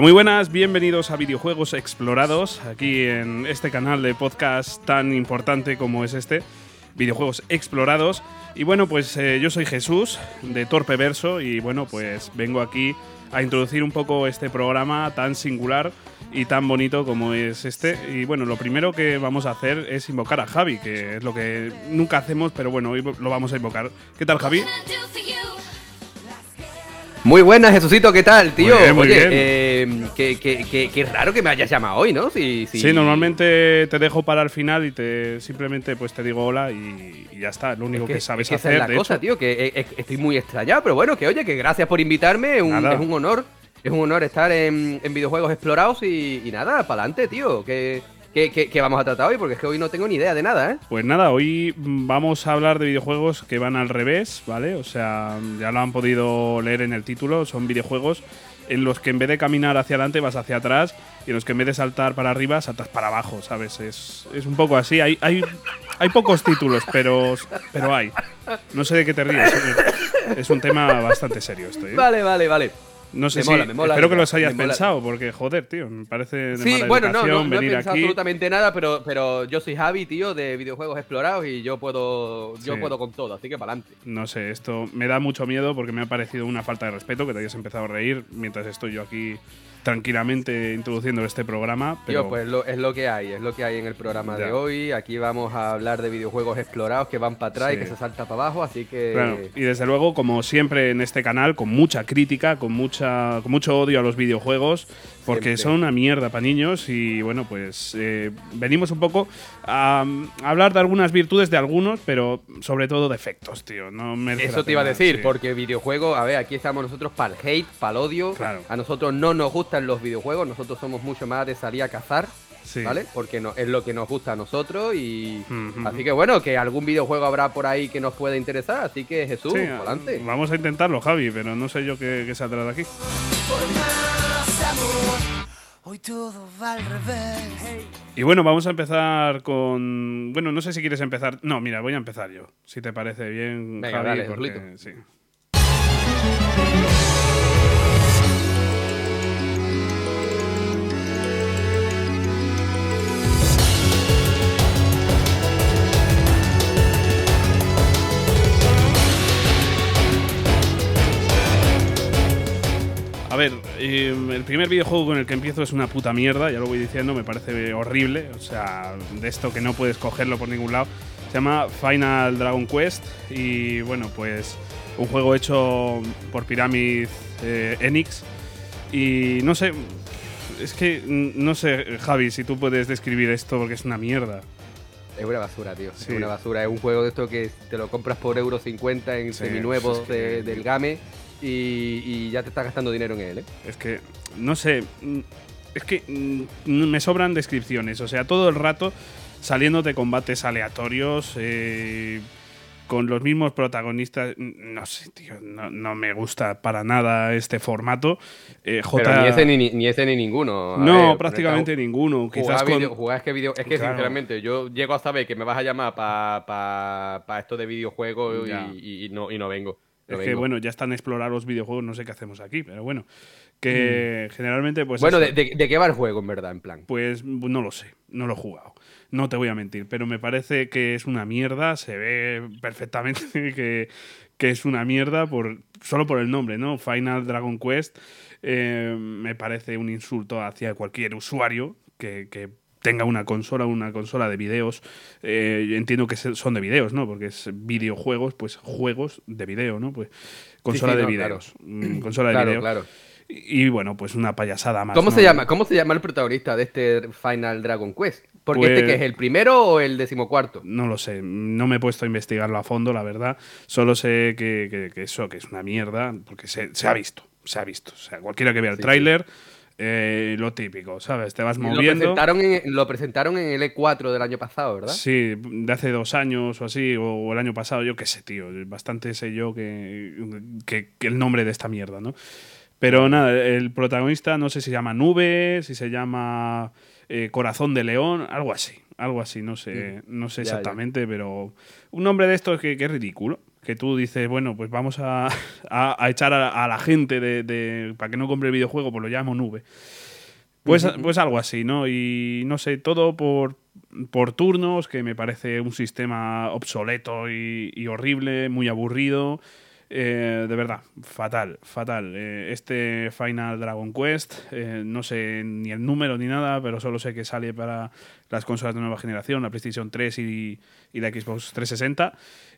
Muy buenas, bienvenidos a Videojuegos Explorados, aquí en este canal de podcast tan importante como es este, Videojuegos Explorados. Y bueno, pues eh, yo soy Jesús, de Torpe Verso, y bueno, pues vengo aquí a introducir un poco este programa tan singular y tan bonito como es este. Y bueno, lo primero que vamos a hacer es invocar a Javi, que es lo que nunca hacemos, pero bueno, hoy lo vamos a invocar. ¿Qué tal, Javi? Muy buenas, Jesucito, ¿qué tal, tío? Muy bien, muy Oye, bien. eh, qué, qué- qué- qué raro que me hayas llamado hoy, ¿no? Sí, sí. Sí, normalmente te dejo para el final y te simplemente pues te digo hola y, y ya está, lo único Es que, sabes es que esa hacer. es la de cosa, hecho. tío, que eh, eh, estoy muy extrañado, pero bueno, que oye, que gracias por invitarme, es un, Nada. es un honor, es un honor estar en, en videojuegos explorados y, y nada, para adelante, tío, que, que, que- que vamos a tratar hoy, porque es que hoy no tengo ni idea de nada, ¿eh? Pues nada, hoy vamos a hablar de videojuegos que van al revés, ¿vale? O sea, ya lo han podido leer en el título, son videojuegos en los que en vez de caminar hacia adelante vas hacia atrás y en los que en vez de saltar para arriba saltas para abajo, ¿sabes? Es, es un poco así, hay, hay, hay pocos títulos, pero, pero hay. No sé de qué te ríes, es- es un tema bastante serio esto, ¿eh? Vale, vale, vale. No sé Me si. mola, me mola, espero que los hayas pensado, porque joder, tío, me parece de Sí, mala bueno, no, no, no he pensado aquí. absolutamente nada, pero, pero yo soy Javi, tío, de videojuegos explorados y yo puedo, yo Sí. puedo con todo, así que para adelante. No sé, esto me da mucho miedo porque me ha parecido una falta de respeto que te hayas empezado a reír mientras estoy yo aquí tranquilamente introduciendo este programa. Pero Tío, pues lo- es lo que hay, es lo que hay en el programa Ya. de hoy. Aquí vamos a hablar de videojuegos explorados que van para atrás y que se salta para abajo, así que... Claro, y desde luego, como siempre en este canal, con mucha crítica, con mucha, con mucho odio a los videojuegos, porque Siempre. son una mierda para niños y bueno, pues eh, venimos un poco a, a hablar de algunas virtudes de algunos, pero sobre todo defectos, tío. No Eso te iba a decir, sí. porque videojuegos, a ver, aquí estamos nosotros para el hate, para el odio. Claro. A nosotros no nos gustan los videojuegos, nosotros somos mucho más de salir a cazar, Sí. ¿vale? Porque no, es lo que nos gusta a nosotros y... Así que bueno, que algún videojuego habrá por ahí que nos pueda interesar, así que Jesús, Sí, adelante. Vamos a intentarlo, Javi, pero no sé yo qué, qué saldrá de aquí. Hoy todo va al revés. Y bueno, vamos a empezar con. Bueno, no sé si quieres empezar. No, mira, voy a empezar yo. Si te parece bien, Venga, Javi, dale, porque- sí. Ver, eh, el primer videojuego con el que empiezo es una puta mierda, ya lo voy diciendo, me parece horrible, o sea, de esto que no puedes cogerlo por ningún lado. Se llama Final Dragon Quest y bueno, pues un juego hecho por Pyramid eh, Enix y no sé, es que no sé, Javi, si tú puedes describir esto porque es una mierda. Es una basura, tío. Sí. Es una basura. Es un juego de esto que te lo compras por euro 50 en Sí, seminuevos es que- de- del game y, y ya te estás gastando dinero en él, ¿eh? Es que, no sé, mm, es que mm, me sobran descripciones. O sea, todo el rato saliendo de combates aleatorios, eh, con los mismos protagonistas. Mm, No sé, tío, no, no me gusta para nada este formato. Eh, J- Pero ni ese ni, ni ese ni ninguno. A no, ver, prácticamente ninguno. Quizás Jugar, con. video- jugar es que video, es que Claro. sinceramente yo llego a saber que me vas a llamar para pa, pa esto de videojuegos y no, y no vengo. Es que bueno, ya están a explorar los videojuegos, no sé qué hacemos aquí, pero bueno. Que generalmente, pues. Mm. Bueno, de, de- de qué va el juego en verdad, en plan? Pues no lo sé, no lo he jugado. No te voy a mentir, pero me parece que es una mierda, se ve perfectamente que, que es una mierda por, solo por el nombre, ¿no? Final Dragon Quest eh, me parece un insulto hacia cualquier usuario que, que tenga una consola, una consola de videos. Eh, entiendo que son de videos, ¿no? Porque es videojuegos, pues juegos de video, ¿no? Pues consola sí, de no, videos. mm, Consola de Claro, video. claro. Y, y, bueno, pues una payasada más. ¿Cómo ¿no? se llama? ¿Cómo se llama el protagonista de este Final Dragon Quest? Porque Pues- este que es el primero o el decimocuarto. No lo sé, no me he puesto a investigarlo a fondo, la verdad. Solo sé que, que- que eso, que es una mierda, porque se, se ha visto, se ha visto. O sea, cualquiera que vea el Sí, tráiler, eh, lo típico, ¿sabes? Te vas Lo moviendo. presentaron, en, lo presentaron en el E4 del año pasado, ¿verdad? Sí, de hace dos años o así, o, o el año pasado, yo qué sé, tío. Bastante sé yo que, que, que el nombre de esta mierda, ¿no? Pero nada, el protagonista no sé si se llama Nube, si se llama eh, Corazón de León, algo así. Algo así, no sé, no sé Ya, ya. exactamente, pero un nombre de estos que, que es ridículo. Que tú dices, bueno, pues vamos a, a- a echar a, a la gente de, de- para que no compre el videojuego, pues lo llamo nube. Pues, pues algo así, ¿no? Y no sé, todo por, por turnos, que me parece un sistema obsoleto y, y horrible, muy aburrido. Eh, de verdad, fatal, fatal. Eh, este Final Dragon Quest, eh, no sé ni el número ni nada, pero solo sé que sale para las consolas de nueva generación, la PlayStation 3 y, y la Xbox 360.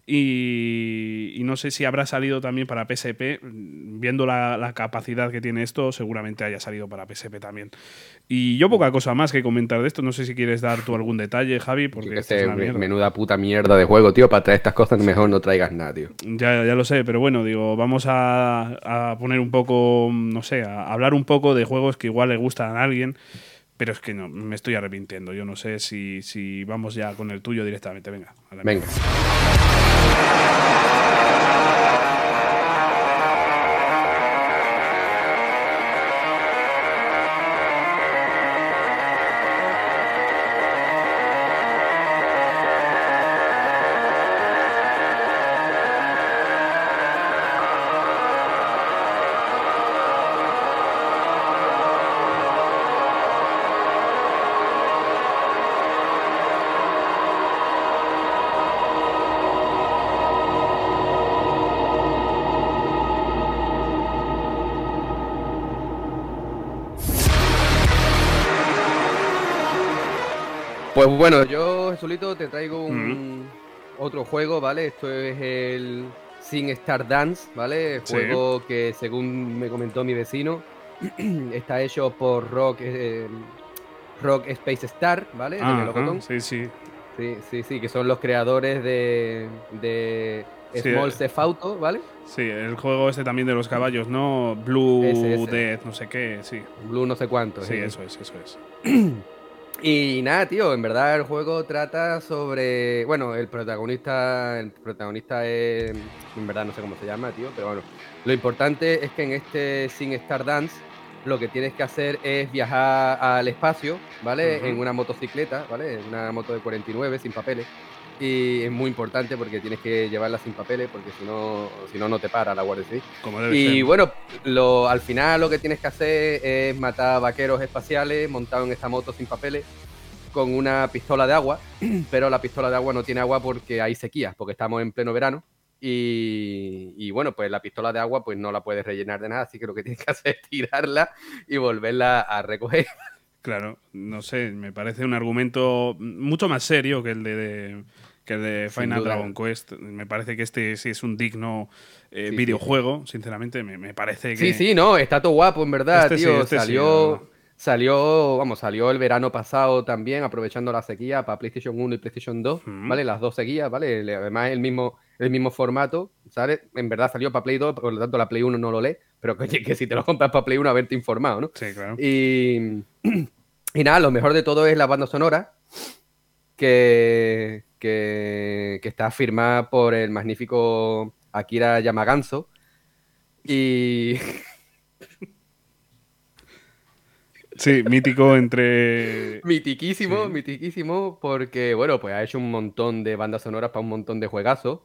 Y, y no sé si habrá salido también para PSP. Viendo la, la capacidad que tiene esto, seguramente haya salido para PSP también. Y yo poca cosa más que comentar de esto. No sé si quieres dar tú algún detalle, Javi, porque que esto es una mierda. menuda puta mierda de juego, tío. Para traer estas cosas mejor no traigas nada, tío. Ya, ya lo sé, pero bueno, digo, vamos a, a poner un poco, no sé, a hablar un poco de juegos que igual le gustan a alguien, pero es que no, me estoy arrepintiendo. Yo no sé si, si vamos ya con el tuyo directamente. Venga, Venga. Bueno, yo, Jesulito, te traigo un otro juego, ¿vale? Esto es el Sin Star Dance, ¿vale? Sí. juego que, según me comentó mi vecino, está hecho por Rock, eh, Rock Space Star, ¿vale? De Ah, sí, sí. Sí, sí, sí, que son los creadores de, de Sí, Small eh. Chef Auto, ¿vale? Sí, el juego este también de los caballos, ¿no? Blue Ese, ese. Death, no sé qué, sí. Blue no sé cuánto. Sí, sí. eso es, eso es. Y nada, tío, en verdad el juego trata sobre. Bueno, el protagonista. El protagonista es. En verdad no sé cómo se llama, tío, pero bueno. Lo importante es que en este Sin Star Dance lo que tienes que hacer es viajar al espacio, ¿vale? En una motocicleta, ¿vale? En una moto de 49 sin papeles. Y es muy importante porque tienes que llevarla sin papeles porque si no, si no, no te para la Guardia Civil. Como debe Y ser. bueno, lo, al final lo que tienes que hacer es matar vaqueros espaciales montados en esta moto sin papeles con una pistola de agua, pero la pistola de agua no tiene agua porque hay sequía, porque estamos en pleno verano. Y, y bueno, pues la pistola de agua pues no la puedes rellenar de nada, así que lo que tienes que hacer es tirarla y volverla a recoger. Claro, no sé, me parece un argumento mucho más serio que el de, de- que de Final. Dragon Quest. Me parece que este sí es un digno eh, Sí, sí, videojuego, sinceramente, me, me parece que... Sí, sí, no, está todo guapo, en verdad, Este sí, tío. este salió, salió, vamos, salió el verano pasado también, aprovechando la sequía para PlayStation 1 y PlayStation 2, Ujú. ¿vale? Las dos seguidas, ¿vale? Le- Además, el mismo, el mismo formato, ¿sabes? En verdad salió para Play 2, por lo tanto la Play 1 no lo lee, pero que, que si te lo compras para Play 1, haberte informado, ¿no? Sí, claro. Y, y nada, lo mejor de todo es la banda sonora, que, que, que está firmada por el magnífico Akira Yamaganzo. Y Sí, mítico entre... Mitiquísimo, Sí. mitiquísimo, porque, bueno, pues ha hecho un montón de bandas sonoras para un montón de juegazos,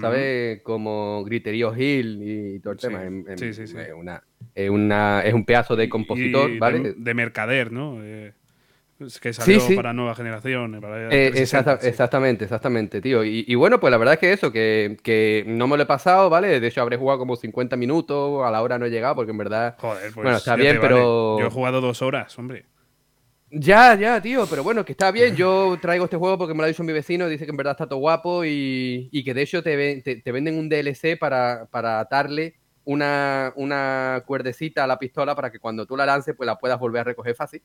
¿sabes? Como Griterío Hill y todo el Sí, tema. En- en- sí, sí, sí. Es, una, es, una- es un pedazo de compositor, y ¿vale? De, mercader, ¿no? Eh, que salió sí. para nueva generación. Para Eh, 360, exacta- sí. Exactamente, exactamente, tío. Y, y bueno, pues la verdad es que eso, que, que no me lo he pasado, ¿vale? De hecho, habré jugado como 50 minutos, a la hora no he llegado, porque en verdad... Joder, pues Bueno, está bien, vale. pero- Yo he jugado dos horas, hombre. Ya, ya, tío, pero bueno, que está bien. Yo traigo este juego porque me lo ha dicho mi vecino, dice que en verdad está todo guapo y, y que de hecho te, ven- te, te venden un DLC para, para atarle una, una cuerdecita a la pistola para que cuando tú la lances pues la puedas volver a recoger fácil.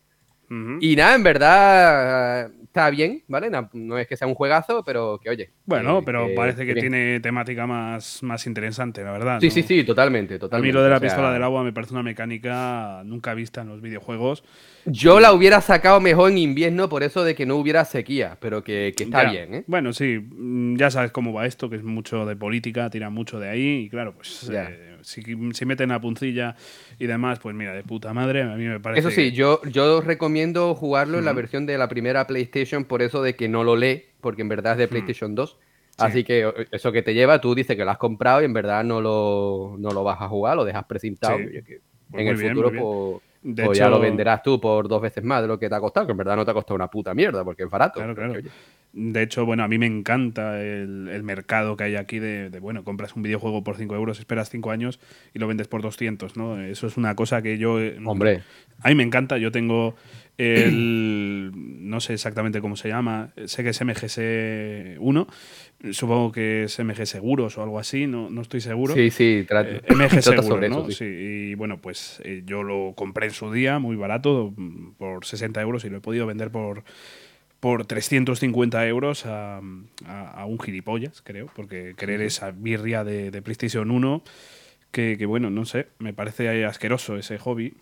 Y nada, en verdad eh, está bien, ¿vale? No, no es que sea un juegazo, pero que oye. Bueno, que- pero parece que bien. tiene temática más, más interesante, la verdad. Sí, ¿no? sí, sí, totalmente, A totalmente. mí lo de la o sea, pistola del agua me parece una mecánica nunca vista en los videojuegos. Yo la hubiera sacado mejor en invierno por eso de que no hubiera sequía, pero que, que está Ya. bien, ¿eh? Bueno, sí, mm, ya sabes cómo va esto, que es mucho de política, tira mucho de ahí, y claro, pues eh, si, si meten la puncilla y demás, pues mira, de puta madre, a mí me parece... Eso sí, yo, yo recomiendo jugarlo en la versión de la primera PlayStation por eso de que no lo lee, porque en verdad es de PlayStation 2. Así que eso que te lleva, tú dices que lo has comprado y en verdad no lo, no lo vas a jugar, lo dejas precintado. Sí. y que Pues en el bien, futuro, pues, De pues hecho, ya lo venderás tú por dos veces más de lo que te ha costado, que en verdad no te ha costado una puta mierda, porque es barato. Claro, claro. oye, De hecho, bueno, a mí me encanta el, el mercado que hay aquí de, de, bueno, compras un videojuego por 5 euros, esperas 5 años y lo vendes por 200, ¿no? Eso es una cosa que yo... eh, Hombre, A mí me encanta, yo tengo el... no sé exactamente cómo se llama, sé que es MGS 1, supongo que es MG Seguros o algo así, no, no estoy seguro. sí, sí, tra- Eh, MG trata Seguro, sobre ¿no? eso, sí. sí. Y bueno, pues eh, yo lo compré en su día, muy barato, por 60 euros y lo he podido vender por, por 350 euros a, a- a un gilipollas, creo, porque querer esa birria de, de PlayStation 1, que, que, bueno, no sé, me parece asqueroso ese hobby,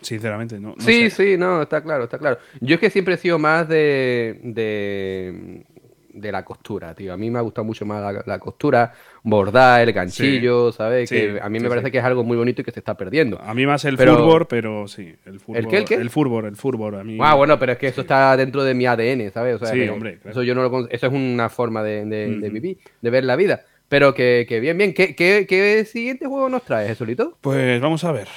sinceramente, no, no Sí, sé. sí, no, está claro, está claro. Yo es que siempre he sido más de, de, de la costura, tío. A mí me ha gustado mucho más la, la costura, bordar, el ganchillo, ¿sabes? Sí, que a mí sí, me parece que es algo muy bonito y que se está perdiendo. A mí más el Pero- fútbol, pero sí, el fútbol. qué, el qué? El fútbol, el fútbol, a mí... Ah, bueno, pero es que eso está dentro de mi ADN, ¿sabes? O sea, Sí, hombre, claro. Eso yo no lo Eso es una forma de, de- vivir, de ver la vida. Pero que, que bien, bien. ¿Qué, qué, qué siguiente juego nos traes, Jesulito? Pues vamos a ver.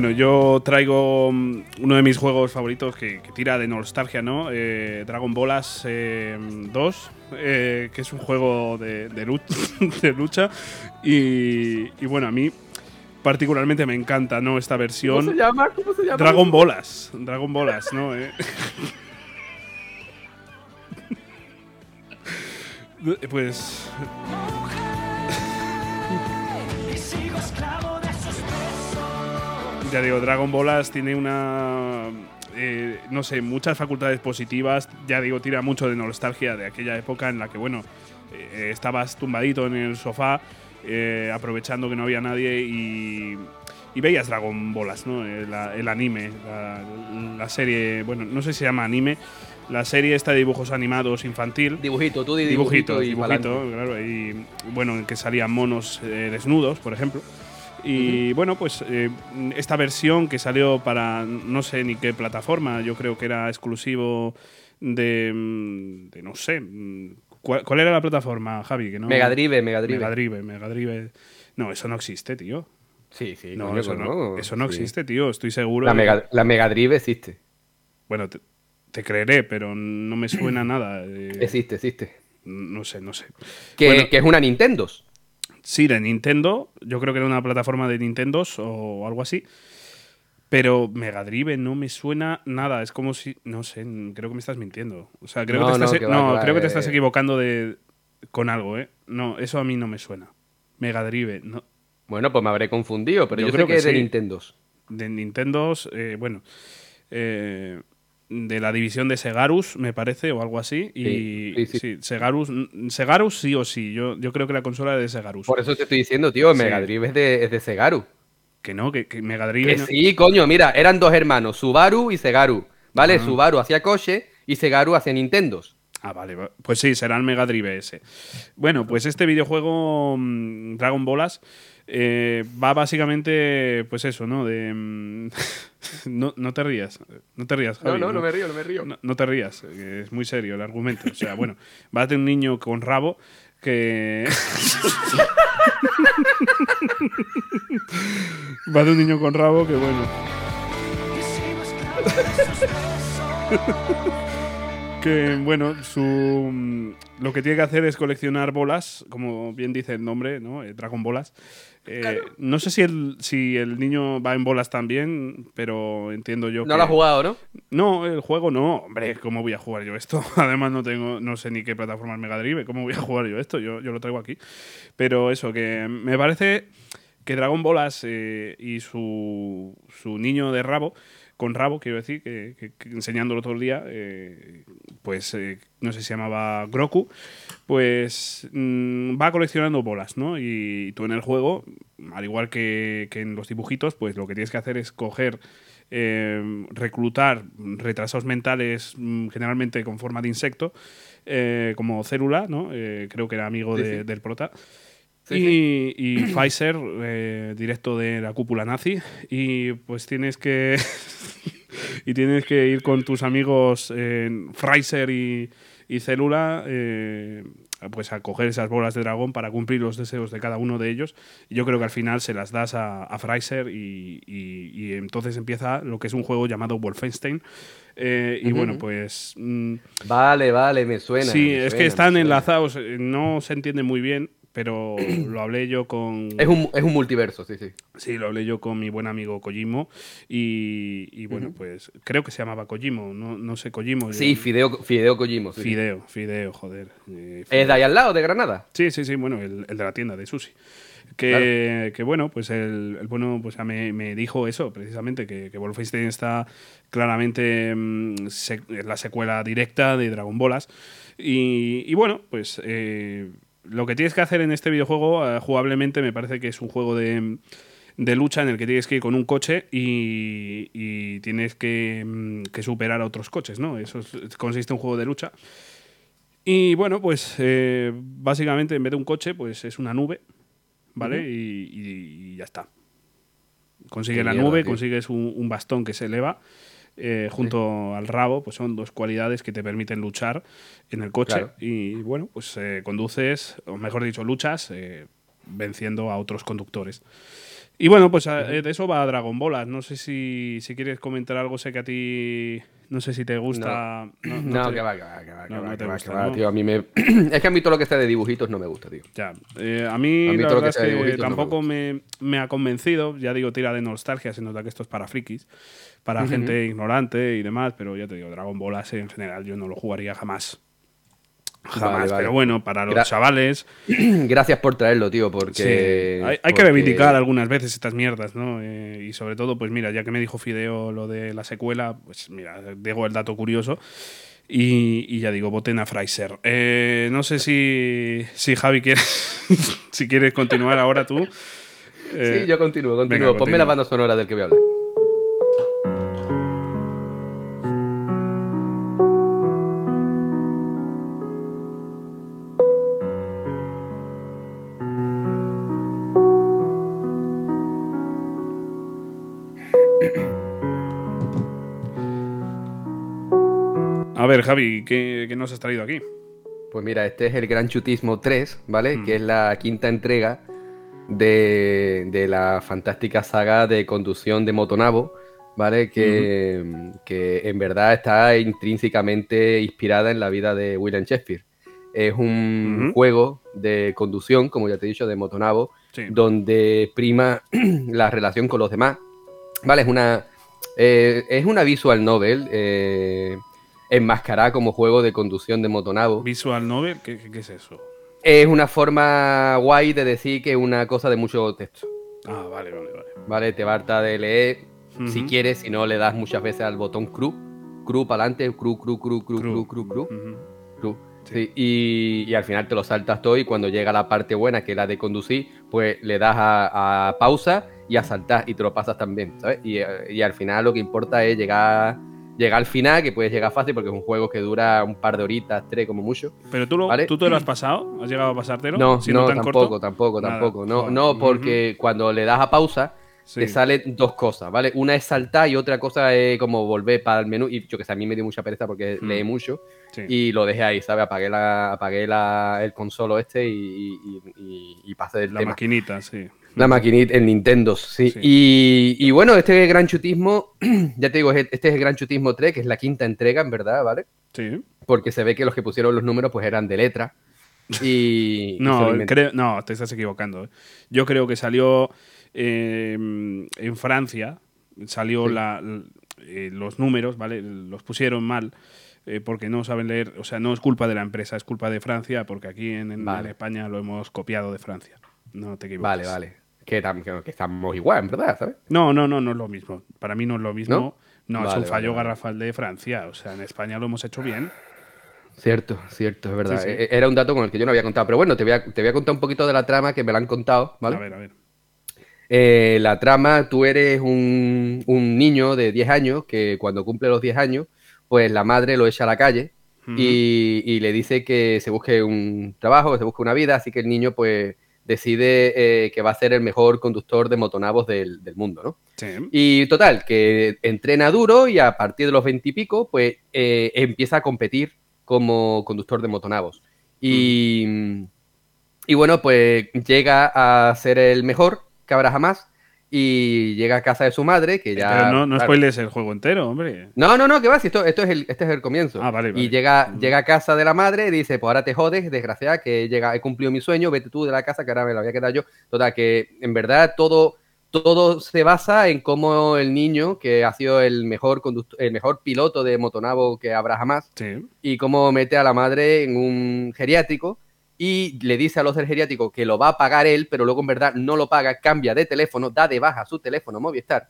Bueno, yo traigo mm, uno de mis juegos favoritos que, que tira de nostalgia, ¿no? Eh, Dragon Ballas eh, 2, eh, que es un juego de, de lucha, de lucha. Y, y bueno, a mí particularmente me encanta, ¿no? Esta versión. llama? ¿Cómo se llama? Dragon Bolas, Dragon Bolas, ¿no? Eh. pues Ya digo, Dragon Ballas tiene una. eh, no sé, muchas facultades positivas. Ya digo, tira mucho de nostalgia de aquella época en la que, bueno, eh, estabas tumbadito en el sofá, eh, aprovechando que no había nadie y. Y veías Dragon Ballas, ¿no? El, la- el anime, la, la serie. Bueno, no sé si se llama anime. La serie esta de dibujos animados infantil. Dibujito, tú di Dibujito, dibujito, y dibujito, claro. Y bueno, en que salían monos eh, desnudos, por ejemplo. Y bueno, pues eh, esta versión que salió para no sé ni qué plataforma, yo creo que era exclusivo de, mm, de no sé. mm, ¿Cuál, cuál era la plataforma, Javi? Que no, Megadrive, Megadrive. Megadrive, Megadrive. No, eso no existe, tío. Sí, sí, No, eso, pues no, eso no Sí. existe, tío. Estoy seguro. La, Mega, la Megadrive existe. Bueno, te, te creeré, pero no me suena nada. eh, Existe, existe. no sé, no sé. Que, Bueno. que es una Nintendo. Sí, de Nintendo. Yo creo que era una plataforma de Nintendo o algo así. Pero Mega Drive no me suena nada. Es como si. No sé, creo que me estás mintiendo. O sea, creo No, que te no, estás, que va, no, que va, creo que te estás equivocando de, con algo, ¿eh? No, eso a mí no me suena. Mega Drive, no. Bueno, pues me habré confundido, pero Yo yo, creo sé que, que es de sí. Nintendo. De Nintendo, eh, bueno. eh, de la división de Segarus, me parece, o algo así. Y Sí, sí, sí. Segarus, Segarus sí o sí. Yo, yo creo que la consola es de Segarus. Por eso te estoy diciendo, tío, Sí. Megadrive es de, es de Segaru. Que no, que, que Mega Drive. Que no- sí, coño, mira, eran dos hermanos, Subaru y Segaru. ¿Vale? Ah. Subaru hacía coche y Segaru hacía Nintendos. Ah, vale, va- pues sí, será el Mega Drive ese. Bueno, pues este videojuego mm, Dragon Ballas eh, va básicamente, pues eso, ¿no? De mm, no, no te rías, no te rías, Javi. río, no me río. No, no te rías, es muy serio el argumento. O sea, bueno, va de un niño con rabo que. va de un niño con rabo que, bueno. Que bueno, su mm, lo que tiene que hacer es coleccionar bolas, como bien dice el nombre, ¿no? Eh, Dragon Bolas. Eh, No sé si el, si el niño va en bolas también, pero entiendo yo No que... lo has jugado, ¿no? No, el juego no. Hombre, ¿cómo voy a jugar yo esto? Además no tengo, no sé ni qué plataforma es Mega Drive. ¿Cómo voy a jugar yo esto? Yo, yo lo traigo aquí. Pero eso, que me parece que Dragon Ballas eh, y su, su niño de rabo con rabo, quiero decir, que, que- que enseñándolo todo el día, eh, pues eh, no sé si se llamaba Groku, pues mm, va coleccionando bolas, ¿no? Y tú en el juego, al igual que, que en los dibujitos, pues lo que tienes que hacer es coger, eh, reclutar retrasados mentales, mm, generalmente con forma de insecto, eh, como célula, ¿no? Eh, creo que era amigo Sí, de- sí. del prota. Sí, y, y Pfizer, eh, directo de la cúpula nazi, y pues tienes que y tienes que ir con tus amigos eh, Pfizer y, y Célula eh, pues a coger esas bolas de dragón para cumplir los deseos de cada uno de ellos. Y yo creo que al final se las das a, a Pfizer y, y- y entonces empieza lo que es un juego llamado Wolfenstein. Eh, y bueno, pues mm, Vale, vale, me suena. sí, me es suena, que están enlazados, no se entiende muy bien, pero lo hablé yo con... Es un, es un multiverso, sí, sí. Sí, lo hablé yo con mi buen amigo Kojimo y, y bueno, pues creo que se llamaba Kojimo, no, no sé Kojimo. Sí, yo- Fideo, Fideo Kojimo. sí. Fideo, Fideo, joder. eh, ¿Es de ahí al lado, de Granada? Sí, sí, sí, bueno, el, el de la tienda de sushi. Que, que bueno, pues el, el bueno pues ya me, me dijo eso, precisamente, que, que Wolfenstein está claramente mm, es la secuela directa de Dragon Ballas. Y, y bueno, pues eh, lo que tienes que hacer en este videojuego, eh, jugablemente, me parece que es un juego de, de lucha en el que tienes que ir con un coche y, y tienes que, mm, que superar a otros coches, ¿no? Eso es- consiste en un juego de lucha. Y bueno, pues eh, básicamente en vez de un coche, pues es una nube, ¿vale? y, y- y ya está. Consigue Qué la nube, tío. consigues un, un bastón que se eleva eh, junto al rabo, pues son dos cualidades que te permiten luchar en el coche. Claro. Y bueno, pues eh, conduces, o mejor dicho, luchas eh, venciendo a otros conductores. Y bueno, pues a- de eso va Dragon Ball. No sé si, si quieres comentar algo, sé que a ti, no sé si te gusta. No, No, no te- que va, que va, que va, que va, te que va, gusta, que va, ¿no? tío. A mí me... es que a mí todo lo que sea de dibujitos no me gusta, tío. Ya, eh, a mí, A mí la todo lo verdad que es sea de que dibujitos no me tampoco me, me ha convencido. Ya digo, tira de nostalgia, se nota que esto es para frikis, para gente ignorante y demás, pero ya te digo, Dragon Ball así en general yo no lo jugaría jamás. Jamás, Vale, vale. pero bueno, para los Gra- chavales, Gracias por traerlo, tío, porque... sí, hay, hay que reivindicar algunas veces estas mierdas, ¿no? Eh, y sobre todo, pues mira, ya que me dijo Fideo lo de la secuela, pues mira, dejo el dato curioso. Y, y ya digo, voten a Fraser. Eh, no sé si, si Javi quiere, si quieres continuar ahora tú. Eh, Sí, yo continúo, continúo. venga, Ponme continúa. la banda sonora del que voy a hablar. Ver, Javi, ¿qué, qué nos has traído aquí? Pues mira, este es el Gran Chutismo 3, ¿vale? Mm. Que es la quinta entrega de, de la fantástica saga de conducción de Motonabo, ¿vale? Que, que en verdad está intrínsecamente inspirada en la vida de William Shakespeare. Es un juego de conducción, como ya te he dicho, de Motonabo, Sí. donde prima la relación con los demás. Vale, es una, eh, es una visual novel eh, enmascarada como juego de conducción de motonabo. Visual novel, ¿qué, qué- qué es eso? Es una forma guay de decir que es una cosa de mucho texto. Ah, vale, vale, vale. Vale, te barta de leer si quieres, si no le das muchas veces al botón cru, cru para adelante, cru, cru, cru, cru, cru, cru, cru. Sí, y, y al final te lo saltas todo y cuando llega la parte buena, que es la de conducir, pues le das a, a pausa y a saltar y te lo pasas también, ¿sabes? Y, eh, y al final lo que importa es llegar, llegar al final, que puedes llegar fácil porque es un juego que dura un par de horitas, tres como mucho. Pero tú, lo, Vale. ¿tú te lo has pasado? ¿Has llegado a pasártelo? No, no, tan tampoco, corto. tampoco, Nada. tampoco. No, no, porque cuando le das a pausa, Sí. te salen dos cosas, ¿vale? Una es saltar y otra cosa es como volver para el menú. Y yo que sé, a mí me dio mucha pereza porque Mm. lee mucho. Sí. Y lo dejé ahí, ¿sabes? Apagué, la, apagué la, el consolo este y, y, y- y pasé del La tema. maquinita, sí. La maquinita, el Nintendo, sí. Sí. Y, y bueno, este Gran Chutismo, ya te digo, es- este es el Gran Chutismo 3, que es la quinta entrega, en verdad, ¿vale? Sí. Porque se ve que los que pusieron los números pues eran de letra. Y, No, creo, no, te estás equivocando. Yo creo que salió eh, en Francia, salió Sí. la, eh, los números, ¿vale? Los pusieron mal eh, porque no saben leer. O sea, no es culpa de la empresa, es culpa de Francia porque aquí en, en- Vale. en España lo hemos copiado de Francia. No te equivoques. Vale, vale. que, tam- que- que estamos igual, en verdad, ¿sabes? No, no, no, no es lo mismo. Para mí no es lo mismo. ¿No? No, es un fallo vale, garrafal de Francia. O sea, en España lo hemos hecho bien. Cierto, cierto, es verdad. Sí, sí. E- Era un dato con el que yo no había contado. Pero bueno, te voy a, te voy a contar un poquito de la trama que me la han contado, ¿vale? A ver, a ver. Eh, la trama, tú eres un, un niño de 10 años que cuando cumple los 10 años, pues la madre lo echa a la calle y, y le dice que se busque un trabajo, que se busque una vida, así que el niño pues decide eh, que va a ser el mejor conductor de motonavos del, del mundo, ¿no? Sí. Y total, que entrena duro y a partir de los 20 y pico, pues eh, empieza a competir como conductor de motonavos. Y, y bueno, pues llega a ser el mejor que habrá jamás y llega a casa de su madre, que ya... Pero no, no claro. spoiles el juego entero, hombre. No, no, no, que va, si esto, esto es el, este es el comienzo. Ah, vale, vale. Y llega, llega a casa de la madre y dice, pues ahora te jodes, desgraciada, que llega, he cumplido mi sueño, vete tú de la casa, que ahora me la voy a quedar yo. Total, que en verdad todo, todo se basa en cómo el niño, que ha sido el mejor conductor, el mejor piloto de motonavo que habrá jamás, Sí. y cómo mete a la madre en un geriátrico y le dice a los del geriátrico que lo va a pagar él, pero luego en verdad no lo paga, cambia de teléfono, da de baja su teléfono Movistar,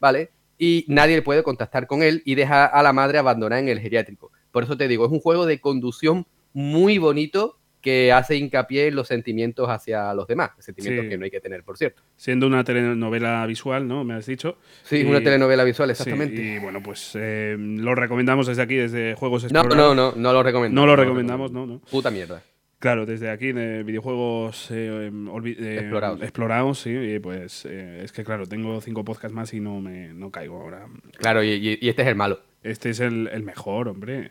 ¿vale? Y nadie puede contactar con él y deja a la madre abandonada en el geriátrico. Por eso te digo, es un juego de conducción muy bonito que hace hincapié en los sentimientos hacia los demás, sentimientos Sí. que no hay que tener, por cierto. Siendo una telenovela visual, ¿no? Me has dicho. Sí, Y- una telenovela visual, Sí, exactamente. y bueno, pues eh, lo recomendamos desde aquí, desde Juegos no, Explorados. no, no, no lo recomendamos. No lo recomendamos, no, no. Puta mierda. Claro, desde aquí de videojuegos eh, olvi- eh, Explorados. explorados, sí, y pues eh, es que claro, tengo cinco podcasts más y no me no caigo ahora. Claro, y, este es el malo. Este es el, el mejor, hombre.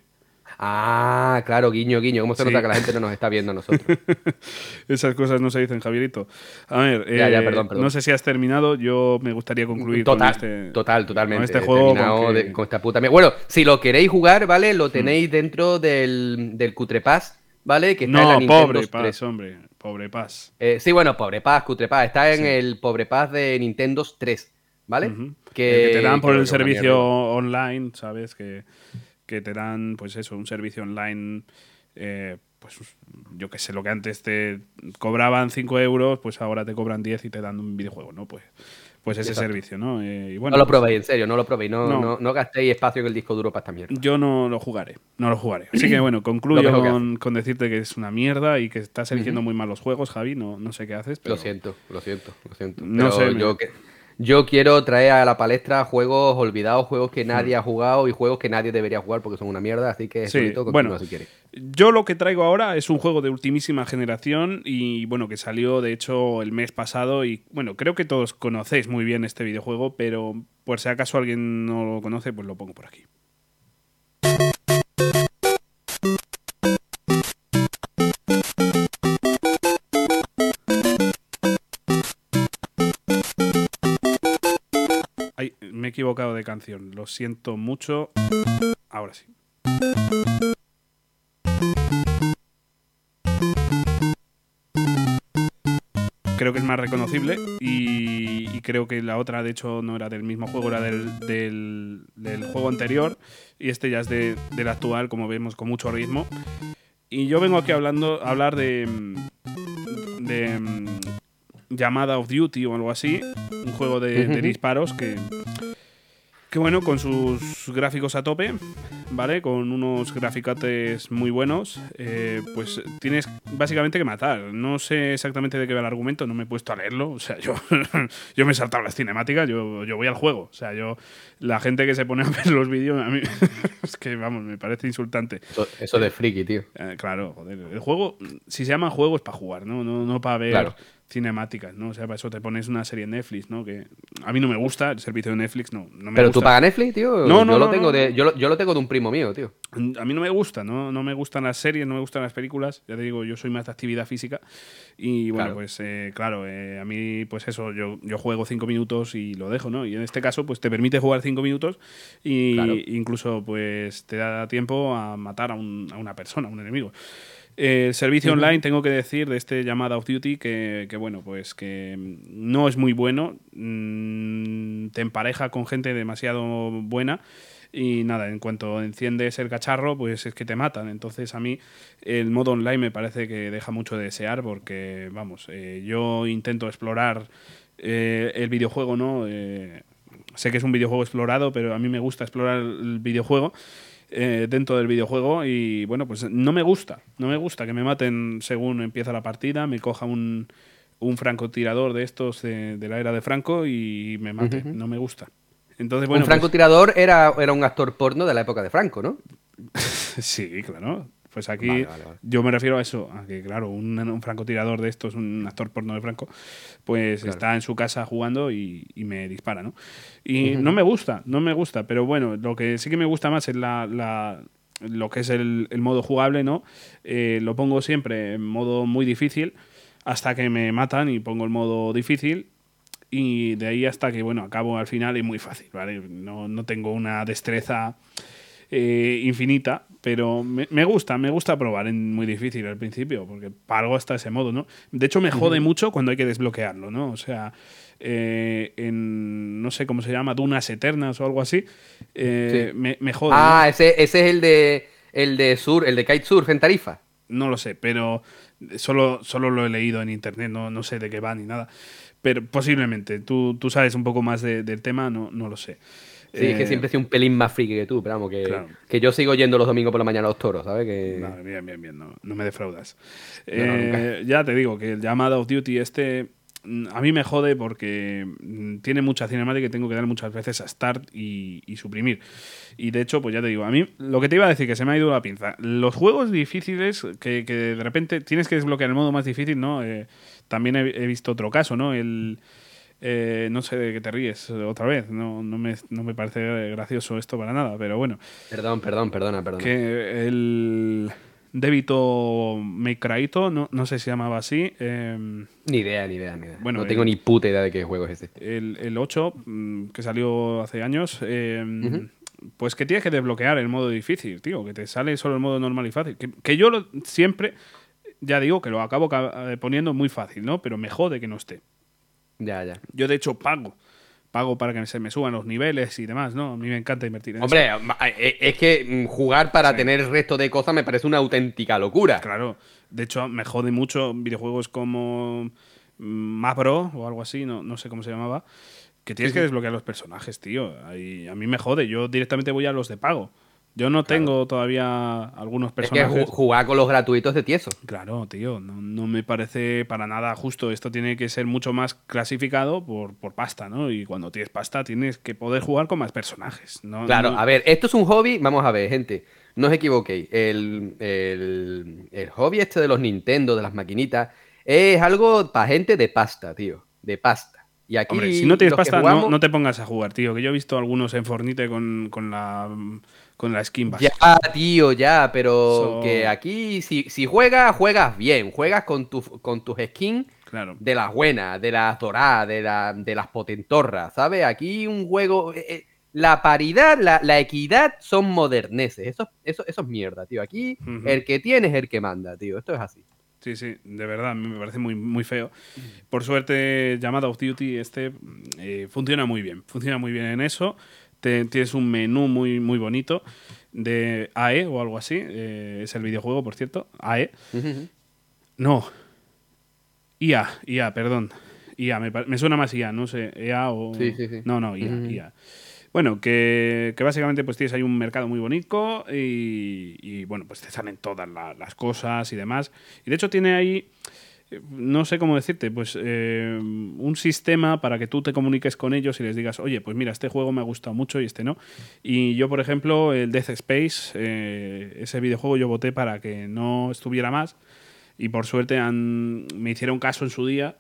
Ah, claro, guiño, guiño. ¿Cómo se Sí. nota que la gente no nos está viendo a nosotros? Esas cosas no se dicen, Javierito. A ver, Ya, ya, perdón, perdón. no sé si has terminado, yo me gustaría concluir total, con este... total, totalmente. con este juego de- con esta puta. Bueno, si lo queréis jugar, ¿vale? Lo tenéis dentro del, del Cutre Pass, ¿vale? Que está en la No, Nintendo pobre 3. Paz, hombre, pobre Paz. Eh, sí, bueno, Pobre Paz, Cutre Pass. Está en Sí. el Pobre Paz de Nintendo 3, ¿vale? El que te dan por el servicio online, ¿sabes? Que, que te dan, pues eso, un servicio online, eh, pues yo que sé, lo que antes te cobraban 5 euros, pues ahora te cobran 10 y te dan un videojuego, ¿no? Pues, pues ese Exacto. servicio, ¿no? Eh, y bueno, no lo pues, probéis, en serio, no lo probéis. No, No. no. no gastéis espacio en el disco duro para esta mierda. Yo no lo jugaré, no lo jugaré. Así que bueno, concluyo con, con decirte que es una mierda y que estás eligiendo muy mal los juegos, Javi. No, no sé qué haces, pero Lo siento, lo siento, lo siento. No Pero sé, me- yo, que- yo quiero traer a la palestra juegos olvidados, juegos Hmm. que nadie ha jugado y juegos que nadie debería jugar porque son una mierda, así que Sí, Solito, bueno. si quieres. Yo lo que traigo ahora es un juego de ultimísima generación y bueno, que salió de hecho el mes pasado y bueno, creo que todos conocéis muy bien este videojuego, pero por si acaso alguien no lo conoce, pues lo pongo por aquí. Equivocado de canción, lo siento mucho. Ahora sí. creo que es más reconocible y, y creo que la otra de hecho no era del mismo juego, era del, del- del juego anterior y este ya es de- del actual, como vemos, con mucho ritmo. Y yo vengo aquí hablando, a hablar de, de mm, Llamada of Duty o algo así, un juego de, disparos que, que bueno, con sus gráficos a tope, ¿vale? Con unos graficotes muy buenos, eh, pues tienes básicamente que matar. No sé exactamente de qué va el argumento, no me he puesto a leerlo. O sea, yo, yo me he saltado las cinemáticas, yo, yo voy al juego. O sea, yo, la gente que se pone a ver los vídeos, a mí, es que, vamos, me parece insultante. Eso, eso de friki, tío. Eh, claro, joder. El juego, si se llama juego, es para jugar, ¿no? No, no para ver Claro. Cinemáticas, ¿no? O sea, para eso te pones una serie en Netflix, ¿no? Que a mí no me gusta el servicio de Netflix, no, no me Pero gusta. tú pagas Netflix, tío. No, no, yo lo tengo de, yo, lo, yo lo tengo de un primo mío, tío. A mí no me gusta, ¿no? No me gustan las series, no me gustan las películas. Ya te digo, yo soy más de actividad física. Y bueno, Claro. pues eh, claro, eh, a mí, pues eso, yo, yo juego cinco minutos y lo dejo, ¿no? Y en este caso, pues te permite jugar cinco minutos y Claro. incluso pues te da tiempo a matar a, un- a una persona, a un enemigo. Eh, El servicio Ujú. online, tengo que decir, de este llamada of Duty, que, que, bueno, pues que no es muy bueno. Mm, te empareja con gente demasiado buena. Y nada, en cuanto enciendes el cacharro, pues es que te matan. Entonces a mí el modo online me parece que deja mucho de desear porque, vamos, eh, yo intento explorar eh, el videojuego, ¿no? Eh, sé que es un videojuego explorado, pero a mí me gusta explorar el videojuego. Eh, dentro del videojuego y bueno pues no me gusta no me gusta que me maten según empieza la partida me coja un, un francotirador de estos de, de la era de Franco y me mate no me gusta entonces bueno un pues- francotirador era, era un actor porno de la época de Franco, ¿no? Sí, claro. Pues aquí Vale, vale, vale. yo me refiero a eso, a que claro, un, un francotirador de estos, un actor porno de Franco, pues está en su casa jugando y, y me dispara, ¿no? Y no me gusta, no me gusta, pero bueno, lo que sí que me gusta más es la, la- lo que es el, el modo jugable, ¿no? Eh, lo pongo siempre en modo muy difícil hasta que me matan y pongo el modo difícil y de ahí hasta que, bueno, acabo al final y muy fácil, ¿vale? No, no tengo una destreza eh, infinita, pero me, me gusta, me gusta probar en muy difícil al principio, porque para algo está ese modo, ¿no? De hecho, me jode mucho cuando hay que desbloquearlo, ¿no? O sea, eh, en, no sé cómo se llama, Dunas Eternas o algo así, eh, Sí. me, me jode. Ah, ese, ese es el de el de Sur, el de Kitesurf en Tarifa. No lo sé, pero solo, solo lo he leído en internet, no, no sé de qué va ni nada. Pero posiblemente, tú, tú sabes un poco más de- del tema, no, no lo sé. Sí, es que Eh, siempre sido un pelín más friki que tú, pero vamos, que, Claro. que yo sigo yendo los domingos por la mañana a los toros, ¿sabes? Que... Vale, bien, bien, bien, no, no me defraudas. No, no, Eh, ya te digo que el llamado of Duty este mm, a mí me jode porque mm, tiene mucha cinemática y tengo que dar muchas veces a start y, y suprimir. Y de hecho, pues ya te digo, a mí lo que te iba a decir que se me ha ido la pinza. Los juegos difíciles que, que de repente tienes que desbloquear el modo más difícil, ¿no? Eh, también he, he visto otro caso, ¿no? El... eh, no sé de qué te ríes otra vez, no, no, me, no me parece gracioso esto para nada, pero bueno, Perdón, perdón, perdona, perdona. que el débito Mecraito, no, no sé si se llamaba así, eh, Ni idea, ni idea, ni idea. Bueno, no tengo ni puta idea de qué juego es ese. el, el 8, mm, que salió hace años, eh, pues que tienes que desbloquear el modo difícil, tío, que te sale solo el modo normal y fácil. Que, que yo lo- siempre, ya digo, que lo acabo ca- eh, poniendo muy fácil, ¿no? Pero me jode que no esté. Ya, ya. Yo, de hecho, pago. Pago para que se me suban los niveles y demás, ¿no? A mí me encanta invertir en eso. Hombre, ma- eh, es que mm, jugar para tener el resto de cosas me parece una auténtica locura. Claro, de hecho me jode mucho videojuegos como mm, Mapro o algo así, no, no sé cómo se llamaba, que tienes que desbloquear los personajes, tío. Ahí- a mí me jode, yo directamente voy a los de pago. Yo no tengo todavía algunos Es que personajes. ju- jugar con los gratuitos de tieso. Claro, tío, no, no me parece para nada justo. Esto tiene que ser mucho más clasificado por, por pasta, ¿no? Y cuando tienes pasta tienes que poder jugar con más personajes. ¿no? Claro, No- a ver, esto es un hobby, vamos a ver, gente, no os equivoquéis, el, el- el hobby este de los Nintendo, de las maquinitas, es algo para gente de pasta, tío, de pasta. Y aquí Hombre, si no tienes pasta, jugamos- no, no te pongas a jugar, tío. Que yo he visto algunos en Fornite con, con la con la skin Ya, básica. tío, ya, pero So- que aquí, si, si juegas, juegas bien, juegas con, tu, con tus skins Claro. de las buenas, de las doradas, de, la- de las potentorras, ¿sabes? Aquí un juego... eh, eh, la paridad, la, la equidad son moderneces. Eso, eso, eso es mierda, tío. Aquí el que tiene es el que manda, tío. Esto es así. Sí, sí, de verdad, me parece muy, muy feo. Por suerte, llamada of Duty este eh, funciona muy bien. Funciona muy bien en eso. Te- tienes un menú muy, muy bonito de AE o algo así. eh, es el videojuego, por cierto. AE. No. IA, IA, perdón. IA, me, me suena más IA, no sé, EA o... Sí, sí, sí. No, no, IA. IA. Bueno, que, que básicamente pues tienes ahí un mercado muy bonito y, y, bueno, pues te salen todas la- las cosas y demás. Y de hecho tiene ahí, no sé cómo decirte, pues eh, un sistema para que tú te comuniques con ellos y les digas, oye, pues mira, este juego me ha gustado mucho y este no. Y yo, por ejemplo, el Death Space, eh, ese videojuego yo voté para que no estuviera más y por suerte han, me hicieron caso en su día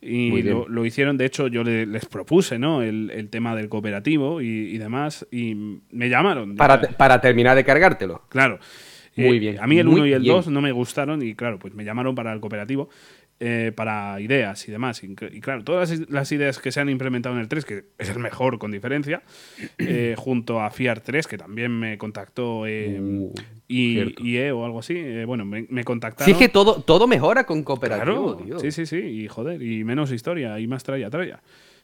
y lo, lo hicieron. De hecho, yo le- les propuse ¿no? el, el tema del cooperativo y, y demás y me llamaron. Para, Ya- te- para terminar de cargártelo. Claro. Muy Eh, bien, A mí el muy 1 y el bien. 2 no me gustaron y claro, pues me llamaron para el cooperativo, eh, para ideas y demás. Y, y claro, todas las, ideas que se han implementado en el 3, que es el mejor con diferencia, eh, junto a FIAR 3, que también me contactó eh, Uh, y. IE o algo así, eh, bueno, me, me contactaron. Si es que todo, todo mejora con cooperativo, Claro, tío. sí, sí, sí, y joder, y menos historia, y más traya, traya.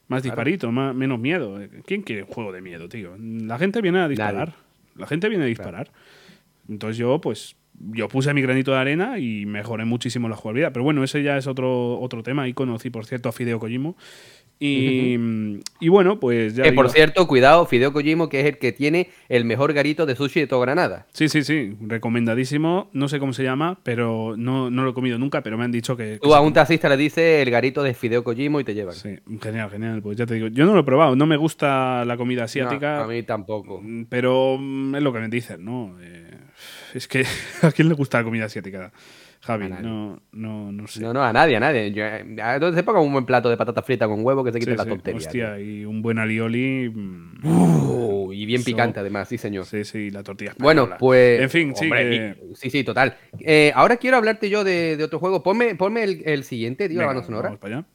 Más disparito, más, menos miedo. ¿Quién quiere un juego de miedo, tío? La gente viene a disparar. La gente viene a disparar. Entonces yo, pues, yo puse mi granito de arena y mejoré muchísimo la jugabilidad. Pero bueno, ese ya es otro, otro tema. Ahí conocí, por cierto, a Fideo Kojima. Y, y bueno, pues ya. Que por cierto, cuidado, Fideo Kojima, que es el que tiene el mejor garito de sushi de toda Granada. Sí, sí, sí, recomendadísimo. No sé cómo se llama, pero no, no lo he comido nunca, pero me han dicho que... que Tú a un taxista le dices el garito de Fideo Kojima y te llevan. Sí, genial, genial. Pues ya te digo, yo no lo he probado, no me gusta la comida No, asiática, a mí tampoco. mm, pero mm, es lo que me dicen, ¿no? Eh, es que ¿a quién le gusta la comida asiática? Javi, no, no, no sé. No, no, a nadie, a nadie. Yo, eh, entonces se ponga un buen plato de patata frita con huevo que se quite Sí, la sí, tontería. Hostia, y un buen alioli. mm, Uh, y bien picante además, sí señor. Sí, sí, la tortilla. Bueno, española. pues. En fin, sí, que- y- sí, sí, total. Eh, ahora quiero hablarte yo de, de otro juego. Ponme, ponme el, el siguiente, tío, la banda sonora. vamos para allá.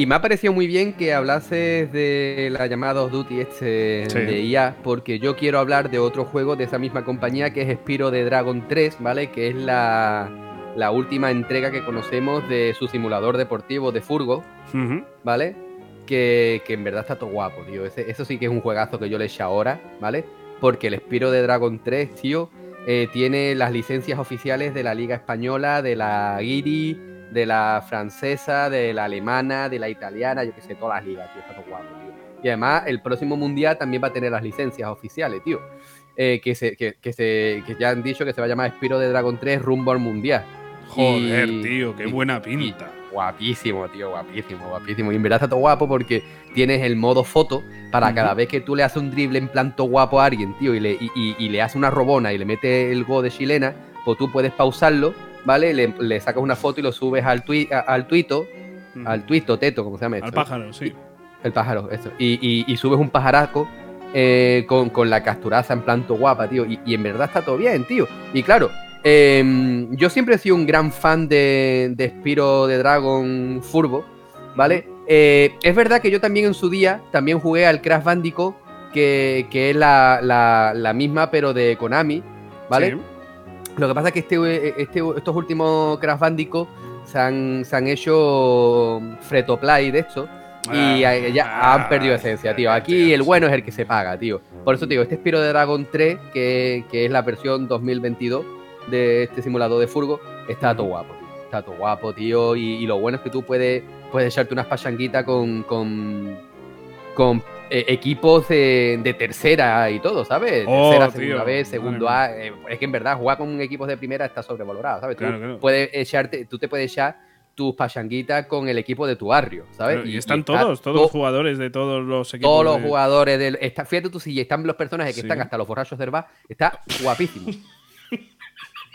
Y me ha parecido muy bien que hablases de la llamada of Duty este Sí. de IA, porque yo quiero hablar de otro juego de esa misma compañía que es Spiro de Dragon 3, ¿vale? Que es la, la última entrega que conocemos de su simulador deportivo de Furgo. ¿vale? Que, que en verdad está todo guapo, tío. Ese- eso sí que es un juegazo que yo le eché ahora, ¿vale? Porque el Spiro de Dragon 3, tío, eh, tiene las licencias oficiales de la Liga Española, de la Guiri, de la francesa, de la alemana, de la italiana, yo que sé, todas las ligas, tío. Está todo guapo, tío. Y además, el próximo mundial también va a tener las licencias oficiales, tío. Eh, que, se, que, que se, que ya han dicho que se va a llamar Spiro de Dragon 3 rumbo al mundial. Joder, Y- tío, qué y- buena pinta. Guapísimo, tío, guapísimo, guapísimo. Y en verdad está todo guapo porque tienes el modo foto para cada vez que tú le haces un drible en plan todo guapo a alguien, tío, y le, y le haces una robona y le metes el go de chilena, pues tú puedes pausarlo, ¿vale? Le, le sacas una foto y lo subes al, tui, a- al tuito, al tuito, teto, como se llama esto. Al pájaro, sí. El pájaro, eso. Y, y- y subes un pajaraco eh, con, con la capturaza en planto guapa, tío. Y, y en verdad está todo bien, tío. Y claro, eh, yo siempre he sido un gran fan de, de Spiro de Dragon Furbo, ¿vale? Eh, es verdad que yo también en su día también jugué al Crash Bandicoot, que, que es la, la- la misma, pero de Konami, ¿vale? Sí. Lo que pasa es que este, este- estos últimos Crash Bandicoot se han, se han hecho free-to-play de esto y Ah, eh, ya ah, han perdido esencia, tío. Aquí el bueno es el que se paga, tío. Por eso te digo, este Spiro de Dragon 3, que, que es la versión 2022 de este simulador de furgo, está todo guapo, tío. Está todo guapo, tío. Y, y lo bueno es que tú puedes, puedes echarte unas pachanguitas con, con, con eh, equipos de, de tercera y todo, ¿sabes? Oh, tercera, tío, segunda madre segundo. A. eh, es que en verdad jugar con equipos de primera está sobrevalorado, ¿sabes? Tú Claro, puedes echarte, tú te puedes echar tus pachanguitas con el equipo de tu barrio, ¿sabes? Y, están está todos, todos to- los jugadores de todos los equipos. todos los de- jugadores del. Está, fíjate tú, si están los personajes que Sí. están hasta los borrachos del bar, está guapísimo.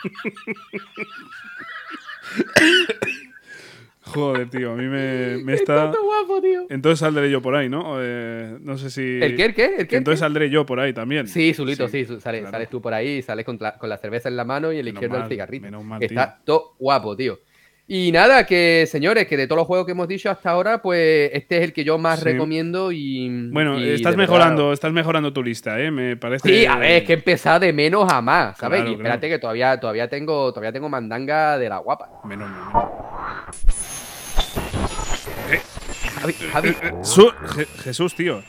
Joder, tío, a mí me, me está. todo guapo, tío. Entonces saldré yo por ahí, ¿no? Eh, no sé si. ¿El qué? ¿El qué? ¿El qué? Entonces saldré yo por ahí también. Sí, Zulito, sí, sales, claro. sales tú por ahí, sales con la, con la cerveza en la mano y la Menos izquierda el mal, cigarrito. menos mal, Está todo guapo, tío. Y nada, que señores, que de todos los juegos que hemos dicho hasta ahora, pues este es el que yo más Sí. recomiendo y. Bueno, y estás mejorando, verdad- estás mejorando tu lista, ¿eh? Me parece. Sí, a ver, es que he empezado de menos a más, ¿sabes? Claro, y espérate que todavía, todavía tengo, todavía tengo mandanga de la guapa. Menos, menos. Javi, Javi, Su- Je- Jesús, tío.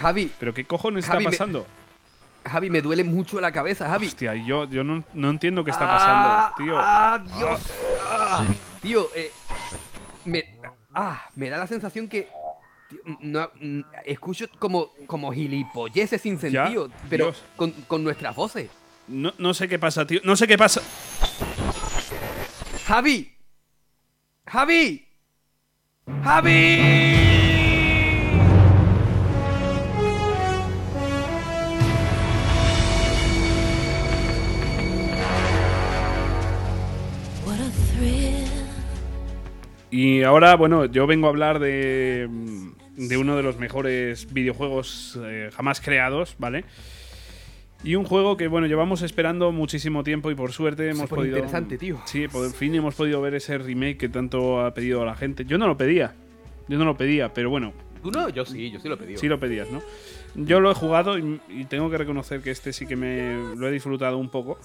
Javi, ¿Pero qué cojones Javi, está me- pasando? Javi, me duele mucho la cabeza, Javi. Hostia, yo, yo no, no entiendo qué está Ah, pasando, tío. Ah, Dios. Ah, tío, eh, me, ah, me da la sensación que tío, no, escucho como, como gilipolleces sin Ya, sentido, pero con, con nuestras voces. No, no sé qué pasa, tío. No sé qué pasa. Javi, Javi, Javi. Y ahora, bueno, yo vengo a hablar de, de uno de los mejores videojuegos eh, jamás creados, ¿vale? Y un juego que, bueno, llevamos esperando muchísimo tiempo y por suerte hemos podido... interesante, tío. Sí, por fin hemos podido ver ese remake que tanto ha pedido a la gente. Yo no lo pedía, yo no lo pedía, pero bueno, ¿Tú no? Yo sí, yo sí lo pedí. sí lo pedías, ¿no? Yo lo he jugado y, y tengo que reconocer que este sí que me lo he disfrutado un poco.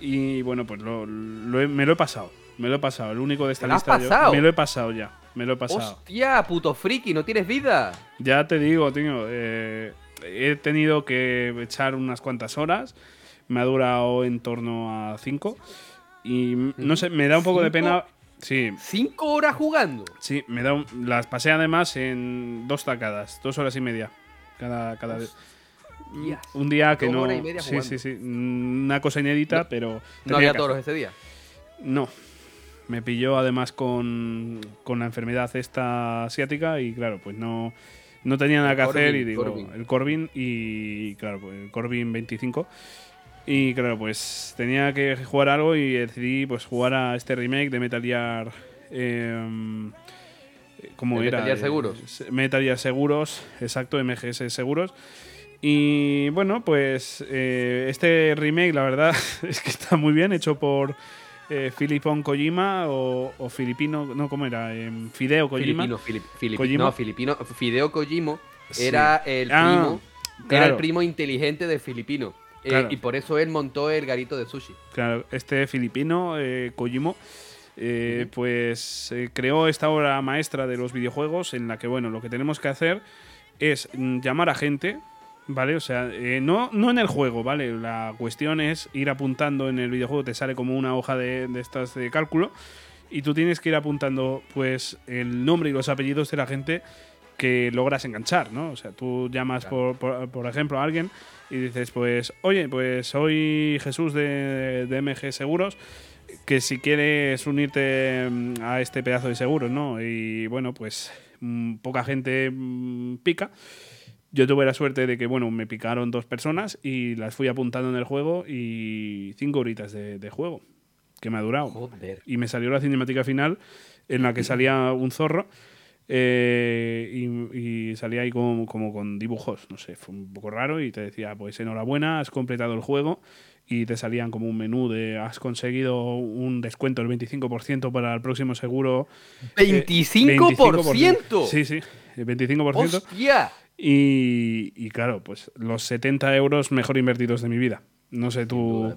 Y bueno, pues lo, lo he- me lo he pasado. Me lo he pasado. El único de esta ¿Te lo has lista. yo- pasado? me lo he pasado ya. Me lo he pasado. ¡Hostia, puto friki! ¡No tienes vida! Ya te digo, tío. eh, he tenido que echar unas cuantas horas. Me ha durado en torno a 5. Y no sé, me da un poco de pena. Sí, ¡Cinco horas jugando! sí, me da un- las pasé además en dos tacadas, dos horas y media. Cada, cada vez. Un día que no. horas y media sí, sí, sí. Una cosa inédita, pero. No había toros ese día. No. Me pilló además con, con la enfermedad esta asiática y claro, pues no, no tenía nada que Corbin, hacer y digo, Corbin. el Corbin y claro, pues el Corbin 25 y claro, pues tenía que jugar algo y decidí pues jugar a este remake de Metal Gear em, ¿Cómo ¿De era? Metal Gear Seguros? Metal Gear Seguros, exacto, MGS Seguros. Y bueno, pues eh, este remake, la verdad, es que está muy bien, hecho por eh, Filipón Kojima o, o filipino, no, ¿cómo era? Em, Fideo Kojima. Filipino, Filip- Filip- Kojima. No, filipino. Fideo Kojimo Sí. era el Ah, primo. Era claro. el primo inteligente de Filipino. Eh, Claro. y por eso él montó el garito de sushi. Claro, este filipino, eh, Kojimo, eh, pues eh, creó esta obra maestra de los videojuegos en la que, bueno, lo que tenemos que hacer es mm, llamar a gente, ¿vale? O sea, eh, no, no en el juego, ¿vale? La cuestión es ir apuntando en el videojuego, te sale como una hoja de, de estas de cálculo y tú tienes que ir apuntando, pues, el nombre y los apellidos de la gente que logras enganchar, ¿no? O sea, tú llamas, por, por, por ejemplo, a alguien y dices, pues, oye, pues soy Jesús de, de MG Seguros, que si quieres unirte mm, a este pedazo de seguros, ¿no? Y bueno, pues mm, poca gente mm, pica. Yo tuve la suerte de que, bueno, me picaron dos personas y las fui apuntando en el juego y cinco horitas de, de juego, que me ha durado. Joder. Y me salió la cinemática final en la que salía un zorro eh, y, y salía ahí como, como con dibujos, no sé, fue un poco raro y te decía, pues enhorabuena, has completado el juego y te salían como un menú de has conseguido un descuento del 25% para el próximo seguro. eh, ¡25%! Sí, sí, el 25%. ¡Hostia! Y, y claro, pues los 70 euros mejor invertidos de mi vida. No sé tú. duda,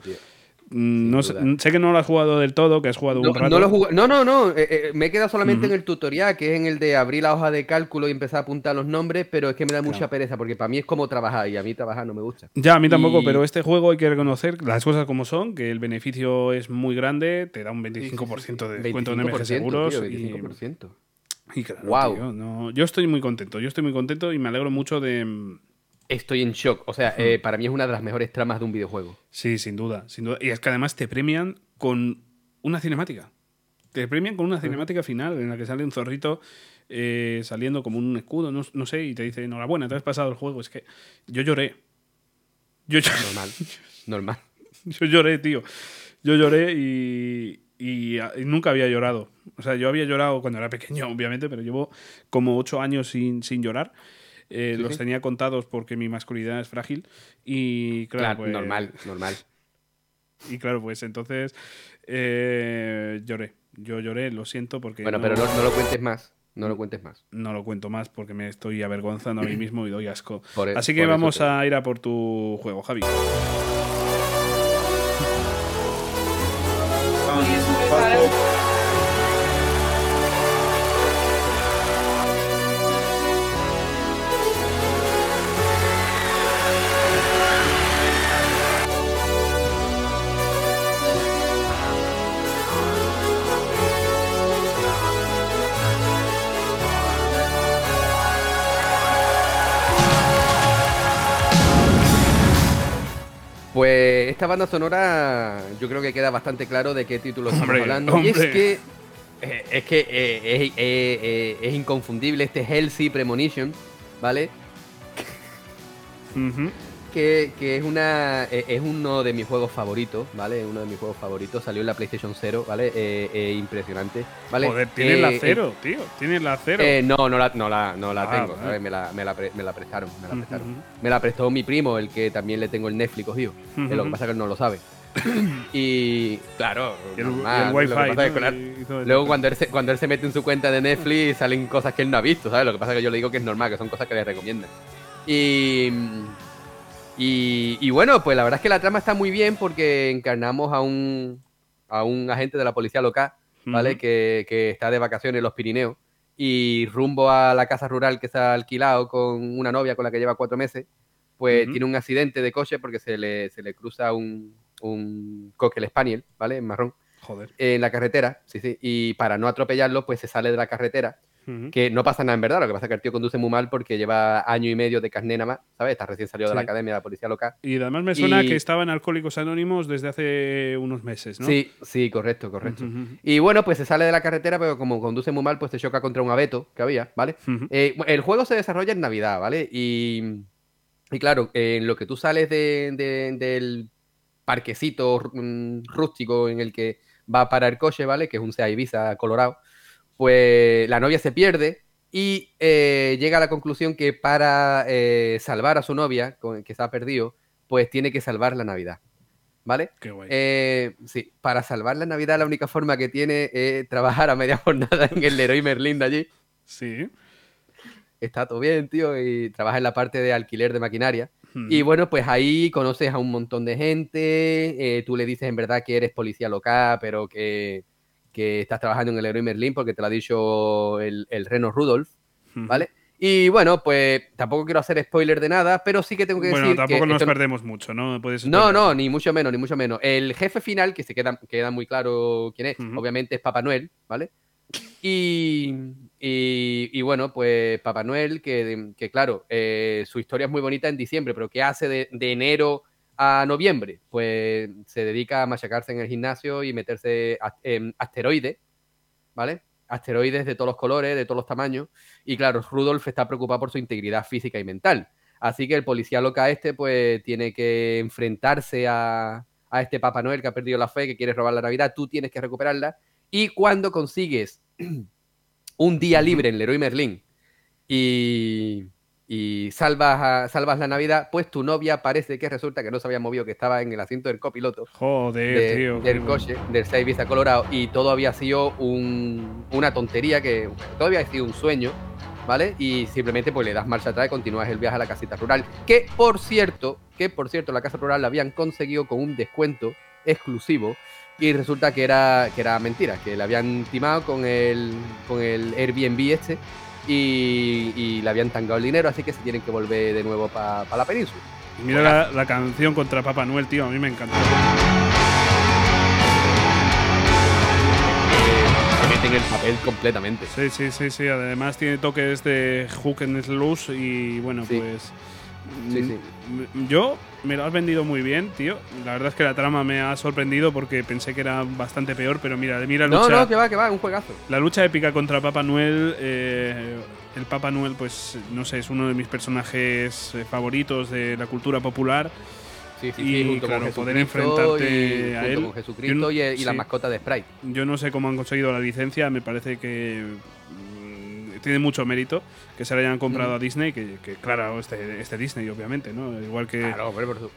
mm, no sé, sé que no lo has jugado del todo, que has jugado No, un rato. no lo jugué- no, no, no, eh, eh, me he quedado solamente en el tutorial, que es en el de abrir la hoja de cálculo y empezar a apuntar los nombres, pero es que me da mucha Claro. pereza, porque para mí es como trabajar, y a mí trabajar no me gusta. Ya, a mí tampoco, Y- pero este juego hay que reconocer las cosas como son, que el beneficio es muy grande, te da un 25% de descuento en MG 25%, Seguros. tío, y- 25%. y, claro, Guau. tío, no, yo estoy muy contento, yo estoy muy contento y me alegro mucho de... Estoy en shock, o sea, eh, para mí es una de las mejores tramas de un videojuego. Sí, sin duda, sin duda. Y es que además te premian con una cinemática. Te premian con una cinemática final en la que sale un zorrito eh, saliendo como un escudo, no, no sé, y te dice, enhorabuena, te has pasado el juego. Es que yo lloré. Yo, lloré. Normal, normal. Yo lloré, tío. Yo lloré y, y, y nunca había llorado. O sea, yo había llorado cuando era pequeño, obviamente, pero llevo como ocho años sin, sin llorar. Eh, Sí, los sí. tenía contados porque mi masculinidad es frágil. Y claro, Claro, pues, normal, normal. Y claro, pues entonces eh, lloré. Yo lloré, lo siento porque Bueno, no, pero no, no lo cuentes más, no lo cuentes más. no lo cuento más porque me estoy avergonzando a mí mismo y doy asco. Por e- Así que vamos a ir a por tu juego, Javi. Pues esta banda sonora yo creo que queda bastante claro de qué título estamos Hombre, hablando. Y es que eh, es que eh, eh, es inconfundible este Healthy Premonition, ¿vale? Ujú. Que, que es una eh, es uno de mis juegos favoritos, ¿vale? Uno de mis juegos favoritos. Salió en la PlayStation 0, ¿vale? Eh, eh, impresionante, ¿vale? Joder, tienes la Eh, cero, tío. Tienes la cero. eh, no, no la, no la, no la Ah, tengo. ¿sabes? Me la, me la pre- me la prestaron, me la prestaron. ujú. Me la prestó mi primo, el que también le tengo el Netflix cogido. Eh, lo que pasa es que él no lo sabe. y claro. Luego cuando él, se, cuando él se mete en su cuenta de Netflix salen cosas que él no ha visto, ¿sabes? Lo que pasa es que yo le digo que es normal, que son cosas que le recomiendan. Y, Y, y bueno, pues la verdad es que la trama está muy bien porque encarnamos a un, a un agente de la policía local, ¿vale? Que, que está de vacaciones en los Pirineos y rumbo a la casa rural que se ha alquilado con una novia con la que lleva cuatro meses, pues tiene un accidente de coche porque se le, se le cruza un, un cocker spaniel, ¿vale? En marrón, Joder. en la carretera, sí, sí, y para no atropellarlo, pues se sale de la carretera Que no pasa nada en verdad, lo que pasa es que el tío conduce muy mal porque lleva año y medio de carné nada más, ¿sabes? Está recién salido de la academia de la policía local. Y además me suena Y- que estaba en Alcohólicos Anónimos desde hace unos meses, ¿no? Sí, sí, correcto, correcto. Y bueno, pues se sale de la carretera, pero como conduce muy mal, pues se choca contra un abeto que había, ¿vale? Eh, el juego se desarrolla en Navidad, ¿vale? Y, y claro, en lo que tú sales de- de- del parquecito mm, rústico en el que va a parar el coche, ¿vale? Que es un Sea Ibiza colorado, pues la novia se pierde y eh, llega a la conclusión que para eh, salvar a su novia, que se ha perdido, pues tiene que salvar la Navidad, ¿vale? Qué guay. Eh, sí, para salvar la Navidad la única forma que tiene es trabajar a media jornada en el Leroy Merlin de allí. sí. Está todo bien, tío, y trabaja en la parte de alquiler de maquinaria. Ujú. Y bueno, pues ahí conoces a un montón de gente, tú le dices en verdad que eres policía local, pero que, que estás trabajando en el Leroy Merlin porque te lo ha dicho el, el Reno Rudolph, Ujú. ¿vale? Y bueno, pues tampoco quiero hacer spoiler de nada, pero sí que tengo que Bueno, decir tampoco que nos perdemos mucho, ¿no? Puedes No, no, ni mucho menos, ni mucho menos. El jefe final, que se queda, queda muy claro quién es, obviamente es Papá Noel, ¿vale? Y, y, y bueno, pues Papá Noel, que, que claro, eh, su historia es muy bonita en diciembre, pero ¿qué hace de, de enero a noviembre? Pues se dedica a machacarse en el gimnasio y meterse en asteroides, ¿vale? Asteroides de todos los colores, de todos los tamaños. Y claro, Rudolf está preocupado por su integridad física y mental. Así que el policía loca este, pues, tiene que enfrentarse a, a este Papá Noel que ha perdido la fe, que quiere robar la Navidad. Tú tienes que recuperarla. Y cuando consigues un día libre en Leroy Merlin y, y salvas, a- salvas la Navidad, pues tu novia parece que resulta que no se había movido, que estaba en el asiento del copiloto Joder, de- tío. del coche, del 6 Ibiza Colorado, y todo había sido un- una tontería, que todo había sido un sueño, ¿vale? Y simplemente pues le das marcha atrás y continúas el viaje a la casita rural, que por cierto, que por cierto la casa rural la habían conseguido con un descuento exclusivo y resulta que era, que era mentira, que la habían timado con el, con el Airbnb este y, y le habían tangado el dinero, así que se tienen que volver de nuevo para la península. Mira la, la canción contra Papá Noel, tío, a mí me encantó. Se meten el papel completamente. Sí, sí, sí, sí. Además tiene toques de hook and loose y bueno, Sí. pues... Sí, mm, sí. Yo me lo has vendido muy bien, tío. La verdad es que la trama me ha sorprendido porque pensé que era bastante peor, pero mira, mira la No, lucha, no, que va, que va, un juegazo. la lucha épica contra Papá Noel. eh, el Papá Noel, pues no sé, es uno de mis personajes eh, favoritos de la cultura popular. Sí, sí, Y, sí, junto claro, con poder enfrentarte y, a junto él. con Jesucristo Yo no- y, la mascota de Sprite. Yo no sé cómo han conseguido la licencia, me parece que tiene mucho mérito que se la hayan comprado a Disney, que, que, claro, este, este Disney, obviamente, ¿no? Igual que, Claro,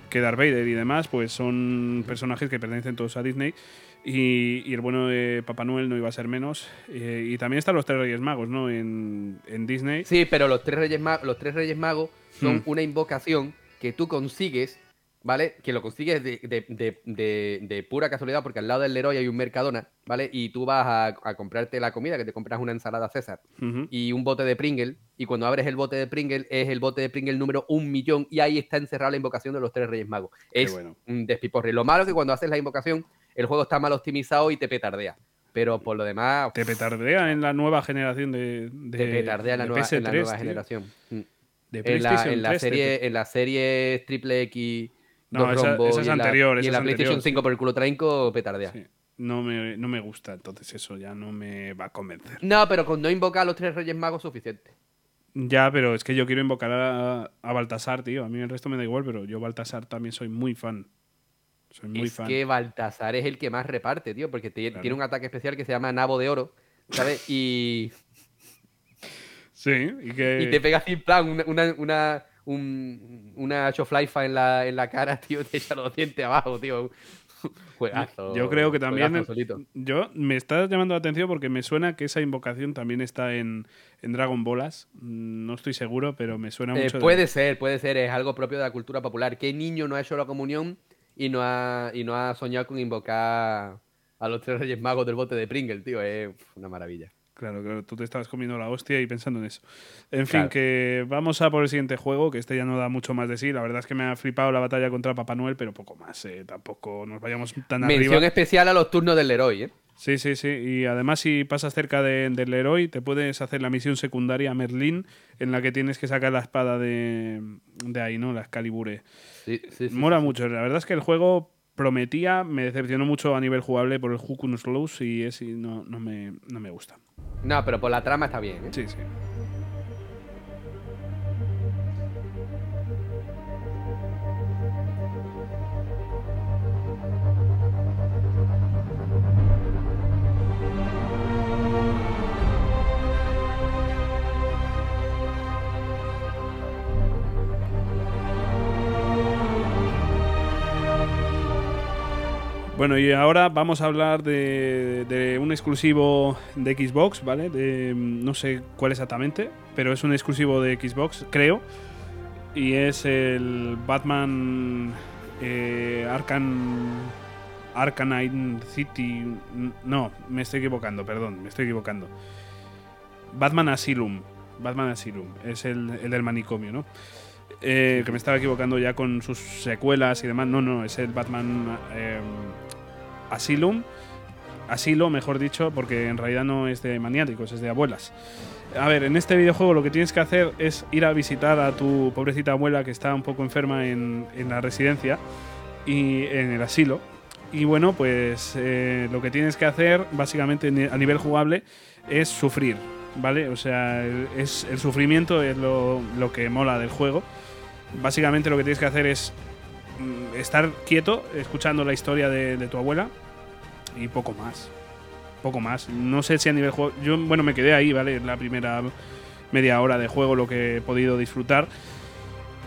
que Darth Vader y demás, pues son personajes que pertenecen todos a Disney. Y, y el bueno de Papá Noel no iba a ser menos. Eh, y también están los tres Reyes Magos, ¿no? En, en Disney. Sí, pero los tres Reyes, Ma- los tres Reyes Magos son Hmm. una invocación que tú consigues, ¿vale? Que lo consigues de, de- de- de- pura casualidad, porque al lado del Leroy hay un Mercadona, ¿vale? Y tú vas a, a comprarte la comida, que te compras una ensalada César y un bote de Pringle, y cuando abres el bote de Pringle es el bote de Pringle número un millón, y ahí está encerrada la invocación de los tres Reyes Magos. Qué Es bueno. un despiporre. Lo malo es que cuando haces la invocación, el juego está mal optimizado y te petardea. Pero por lo demás, Te petardea en la nueva generación de. te petardea en la nueva, en la PS3, nueva tío. generación. Mm. De En la, PlayStation en la 3, te- serie, en la serie triple X, No, esa- es y en la- anterior, y en la PlayStation anterior, 5 por el culo trainco, petardea. Sí. No me, no me gusta, entonces eso ya no me va a convencer. No, pero con no invocar a los tres Reyes Magos suficiente. Ya, pero es que yo quiero invocar a, a Baltasar, tío. A mí el resto me da igual, pero yo Baltasar también soy muy fan. Soy muy es fan. que Baltasar es el que más reparte, tío, porque te- Claro. tiene un ataque especial que se llama Nabo de Oro, ¿sabes? Y, Sí, y que. y te pega así en plan una, una, una, un- una choflaifa en la, en la cara, tío, te echa los dientes abajo, tío. Juegazo, Yo creo que también. Yo me está llamando la atención porque me suena que esa invocación también está en, en Dragon Ballas. Mm, No estoy seguro, pero me suena Eh, mucho. de- puede ser, puede ser, es algo propio de la cultura popular. ¿Qué niño no ha hecho la comunión y no ha, y no ha soñado con invocar a los tres reyes magos del bote de Pringle, tío? Es una maravilla. Claro, claro, tú te estabas comiendo la hostia y pensando en eso. En fin, que vamos a por el siguiente juego, que este ya no da mucho más de sí. La verdad es que me ha flipado la batalla contra Papá Noel, pero poco más. eh, Tampoco nos vayamos tan Mención arriba. especial a los turnos del Leroy, ¿eh? Sí, sí, sí. Y además, si pasas cerca de- del héroe, te puedes hacer la misión secundaria Merlín, en la que tienes que sacar la espada de, de ahí, ¿no? La Excalibur. Sí, sí, sí, Mola mucho. La verdad es que el juego prometía, me decepcionó mucho a nivel jugable por el Hukunus Lows y es, y no, no, me, no me gusta. No, pero por la trama está bien, ¿eh? Sí, sí. Bueno, y ahora vamos a hablar de, de un exclusivo de Xbox, ¿vale? De, no sé cuál exactamente, pero es un exclusivo de Xbox, creo. Y es el Batman eh, Arkham, Arcanine City. No, me estoy equivocando, perdón, me estoy equivocando. Batman Asylum. Batman Asylum. Es el, el del manicomio, ¿no? Eh, que me estaba equivocando ya con sus secuelas y demás. No, no, es el Batman eh, Asylum. Asilo, mejor dicho, porque en realidad no es de maniáticos, es de abuelas. A ver, en este videojuego lo que tienes que hacer es ir a visitar a tu pobrecita abuela que está un poco enferma en, en la residencia y en el asilo. Y bueno, pues eh, lo que tienes que hacer básicamente a nivel jugable es sufrir, ¿vale? O sea, es, el sufrimiento es lo, lo que mola del juego. Básicamente lo que tienes que hacer es estar quieto escuchando la historia de, tu abuela y poco más. Poco más. No sé si a nivel juego. Yo, bueno, me quedé ahí, ¿vale? En la primera media hora de juego lo que he podido disfrutar.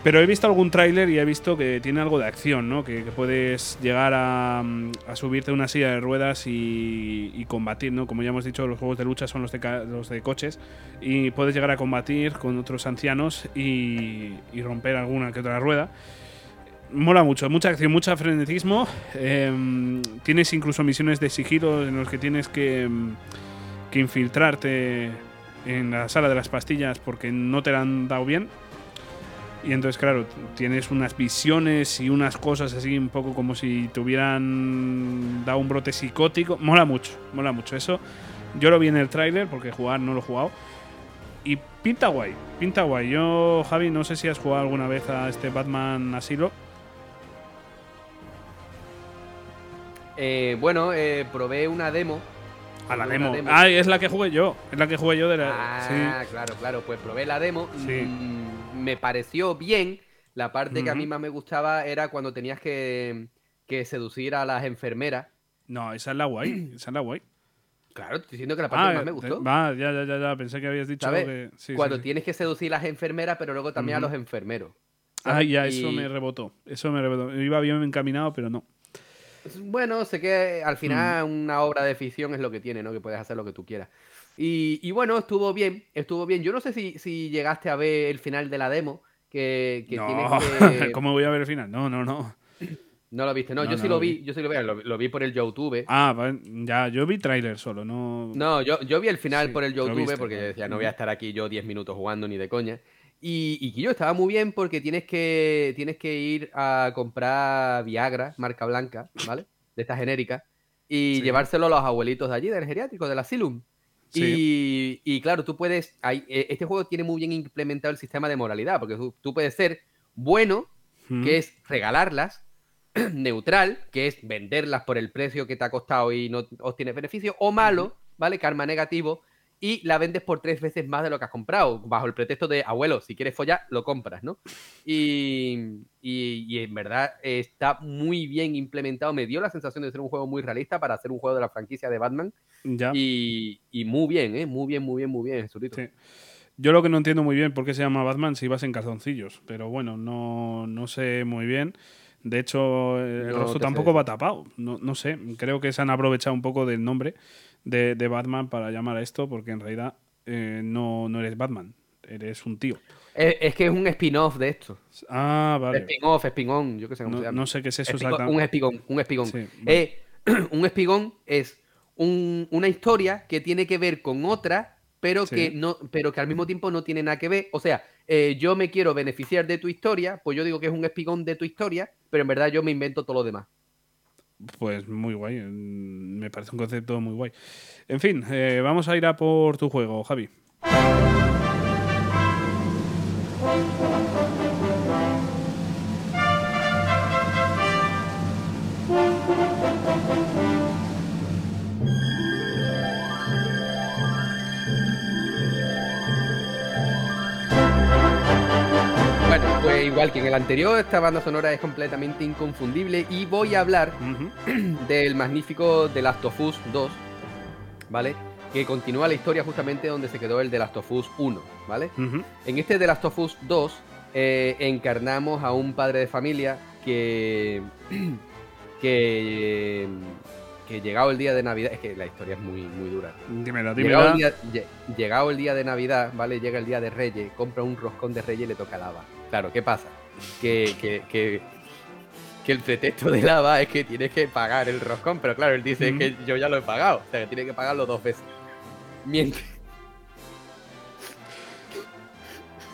Pero he visto algún tráiler y he visto que tiene algo de acción, ¿no? Que, puedes llegar a, mm, a subirte a una silla de ruedas y, combatir, ¿no? Como ya hemos dicho, los juegos de lucha son los de, los de coches. Y puedes llegar a combatir con otros ancianos y, y romper alguna que otra rueda. Mola mucho, mucha acción, mucho frenetismo. em, tienes incluso misiones de sigilo en los que tienes que, em, que infiltrarte en la sala de las pastillas porque no te la han dado bien. Y entonces, claro, tienes unas visiones y unas cosas así, un poco como si te hubieran dado un brote psicótico. Mola mucho, mola mucho. Eso yo lo vi en el tráiler porque jugar no lo he jugado. Y pinta guay, pinta guay. Yo, Javi, no sé si has jugado alguna vez a este Batman Asilo. Eh, bueno, eh, probé una demo. A la demo. Ah, es la que jugué yo. Es la que jugué yo de la. Ah, claro, claro. Pues probé la demo. Sí. Mm, me pareció bien. La parte que a mí más me gustaba era cuando tenías que, que seducir a las enfermeras. No, esa es la guay. Esa es la guay. Claro, estoy diciendo que la parte que más me gustó. va, ya, ya, ya, ya. Pensé que habías dicho ¿Sabes? que. sí, cuando sí. tienes que seducir a las enfermeras, pero luego también a los enfermeros. Ah, ¿sabes? ya, eso me rebotó. Eso me rebotó. Iba bien encaminado, pero no. Bueno, sé que al Mm. final una obra de ficción es lo que tiene, ¿no? Que puedes hacer lo que tú quieras. Y, y bueno, estuvo bien, estuvo bien. Yo no sé si, si llegaste a ver el final de la demo, que, que no, tienes que... ¿cómo voy a ver el final? No, no, no. No lo viste, no, No, yo no sí lo vi. vi, yo sí lo vi, lo, lo vi por el YouTube. Ah, va- ya, yo vi tráiler solo, no. No, yo, yo vi el final Sí, por el YouTube viste, porque yo decía, no voy a estar aquí yo 10 minutos jugando ni de coña. Y, y yo estaba muy bien porque tienes que, tienes que ir a comprar Viagra, marca blanca, ¿vale? De esta genérica, y Sí. llevárselo a los abuelitos de allí, del geriátrico, del asylum. Sí. Y, y claro, tú puedes. hay- eh, este juego tiene muy bien implementado el sistema de moralidad, porque tú, tú puedes ser bueno, que es regalarlas, neutral, que es venderlas por el precio que te ha costado y no obtienes beneficio, o malo, ¿vale? Karma negativo, y la vendes por tres veces más de lo que has comprado, bajo el pretexto de, abuelo, si quieres follar, lo compras, ¿no? Y, y- y en verdad está muy bien implementado, me dio la sensación de ser un juego muy realista para hacer un juego de la franquicia de Batman, Ya. y, y muy bien, ¿eh? Muy bien, muy bien, muy bien, Jesurito. Sí. Yo lo que no entiendo muy bien por qué se llama Batman si vas en calzoncillos, pero bueno, no, no sé muy bien. De hecho, el No rostro sé tampoco va tapado. No, no sé, creo que se han aprovechado un poco del nombre de, de Batman para llamar a esto, porque en realidad eh, no, no eres Batman, eres un tío. Es, que es un spin-off de esto. Ah, vale. Spin-off, spin-on, yo qué sé cómo se No, llama. no sé qué es eso exactamente. un espigón, un espigón. Sí, vale. Eh, un espigón es un- una historia que tiene que ver con otra, pero, Sí. que no, pero que al mismo tiempo no tiene nada que ver. O sea, eh, yo me quiero beneficiar de tu historia, pues yo digo que es un espigón de tu historia, pero en verdad yo me invento todo lo demás. Pues muy guay, mm, me parece un concepto muy guay. En fin, eh, vamos a ir a por tu juego, Javi. Igual que en el anterior, esta banda sonora es completamente inconfundible y voy a hablar del magnífico The Last of Us 2, ¿vale? Que continúa la historia justamente donde se quedó el The Last of Us 1, ¿vale? En este The Last of Us 2 eh, encarnamos a un padre de familia que, que, que llegado el día de Navidad, es que la historia es muy, muy dura. Dímela, Llegado el, día, lle- llegado el día de Navidad, ¿vale? Llega el día de Reyes, compra un roscón de Reyes y le toca lava. Claro, ¿qué pasa? Que, que, que, que el pretexto de lava es que tienes que pagar el roscón, pero claro, él dice que yo ya lo he pagado, o sea, que tiene que pagarlo dos veces. Mientras,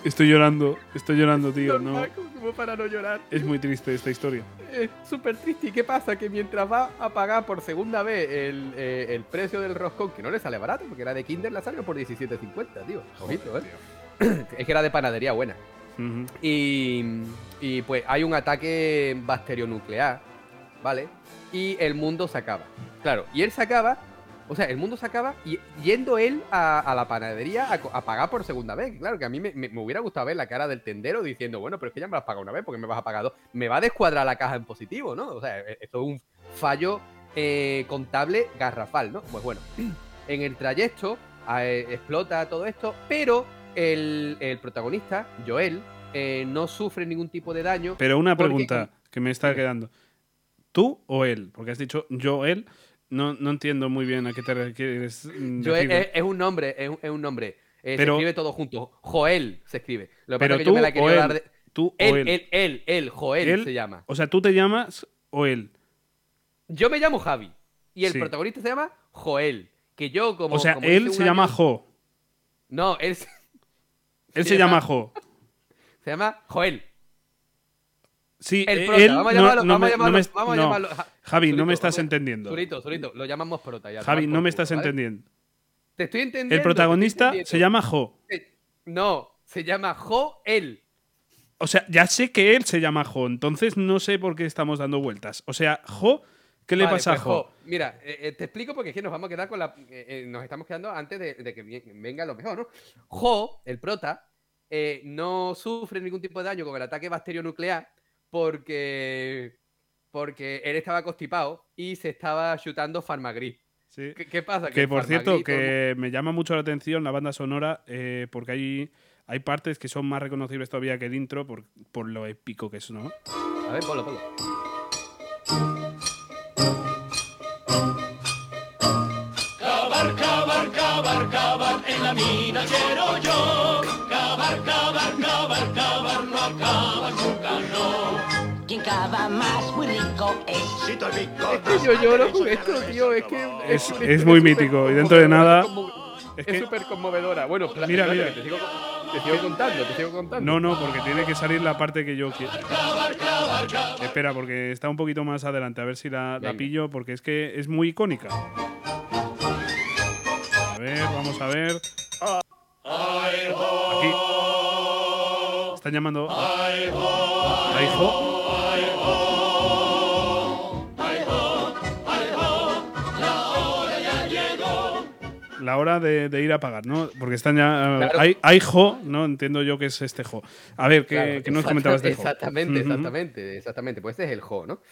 Estoy llorando, estoy llorando, tío. No, como para no llorar. es muy triste esta historia. Es súper triste. ¿Y qué pasa? Que mientras va a pagar por segunda vez el, eh, el precio del roscón, que no le sale barato, porque era de Kinder, la salió por 17.50, tío. Ojito, ¿eh? Es que era de panadería buena. Y, y, pues hay un ataque bacterionuclear, ¿vale? Y el mundo se acaba. Claro, y él se acaba, o sea, el mundo se acaba y, yendo él a, la panadería a, pagar por segunda vez. Claro, que a mí me, me- hubiera gustado ver la cara del tendero diciendo, bueno, pero es que ya me lo has pagado una vez, porque me vas a pagar dos? Me va a descuadrar la caja en positivo, ¿no? O sea, e- esto es un fallo eh, contable garrafal, ¿no? Pues bueno, en el trayecto eh, explota todo esto, pero el, el protagonista, Joel, eh, no sufre ningún tipo de daño. Pero una Porque- pregunta que me está quedando. ¿Tú o él? Porque has dicho yo, él. No, no entiendo muy bien a qué te refieres. mm, Joel es, es un nombre, es un, es un nombre. Eh, Pero- se escribe todo junto. Joel se escribe. Lo que Pero pasa es que tú yo me la él. dar de. ¿Tú o Él, él? él, él, Joel Él- se llama. O sea, ¿tú te llamas o él? Yo me llamo Javi. Y el Sí. protagonista se llama Joel. Que yo, como. o sea, como él se llama Jo. No, él se, Él Se se llama- llama Jo. se llama Joel. Sí, El eh, prota. él vamos a llamarlo. no vamos a me- llamarlo. no me- vamos a no. llamarlo. Ja- Javi, no me estás entendiendo. Zurito, Zurito, lo llamamos prota ya. Javi, no me estás ¿vale? entendiendo. Te estoy entendiendo. El protagonista entendiendo. se llama Jo. No, se llama Joel. O sea, ya sé que él se llama Jo, entonces no sé por qué estamos dando vueltas. O sea, Jo, ¿qué le Vale, pasa pues, a Jo? Mira, eh, eh, te explico porque es que nos vamos a quedar con la. eh, nos estamos quedando antes de, de que venga lo mejor, ¿no? Jo, el prota, eh, no sufre ningún tipo de daño con el ataque bacterionuclear porque. Porque él estaba constipado y se estaba chutando Farmagris. Sí. ¿Qué, qué pasa? Que por cierto, que me llama mucho la atención la banda sonora porque hay, hay partes que son más reconocibles todavía que el intro por, por lo épico que es, ¿no? A ver, ponlo, ponlo. En la mina quiero yo. Cavar, cavar, cavar, cavar, no acaba nunca, no. Quien cava más muy rico es. Si rico, Es que yo lloro con esto, tío. Es que Es- es historia muy mítico, y dentro de nada- Es Es que, súper conmovedora. Bueno, Mira, mira. Te sigo, te sigo contando, te sigo contando. no, no, porque tiene que salir la parte que yo quiero. Espera, porque está un poquito más adelante, a ver si la, la pillo, porque es que es muy icónica. A ver, vamos a ver. Aquí. Están llamando. ¿A hijo? La hora de, de ir a pagar, ¿no? Porque están ya. Claro. Hay, hay jo, ¿no? Entiendo yo que es este jo. A ver, ¿qué, Claro, qué nos comentabas de jo? Exactamente, exactamente, exactamente. Pues ese es el Jo, ¿no?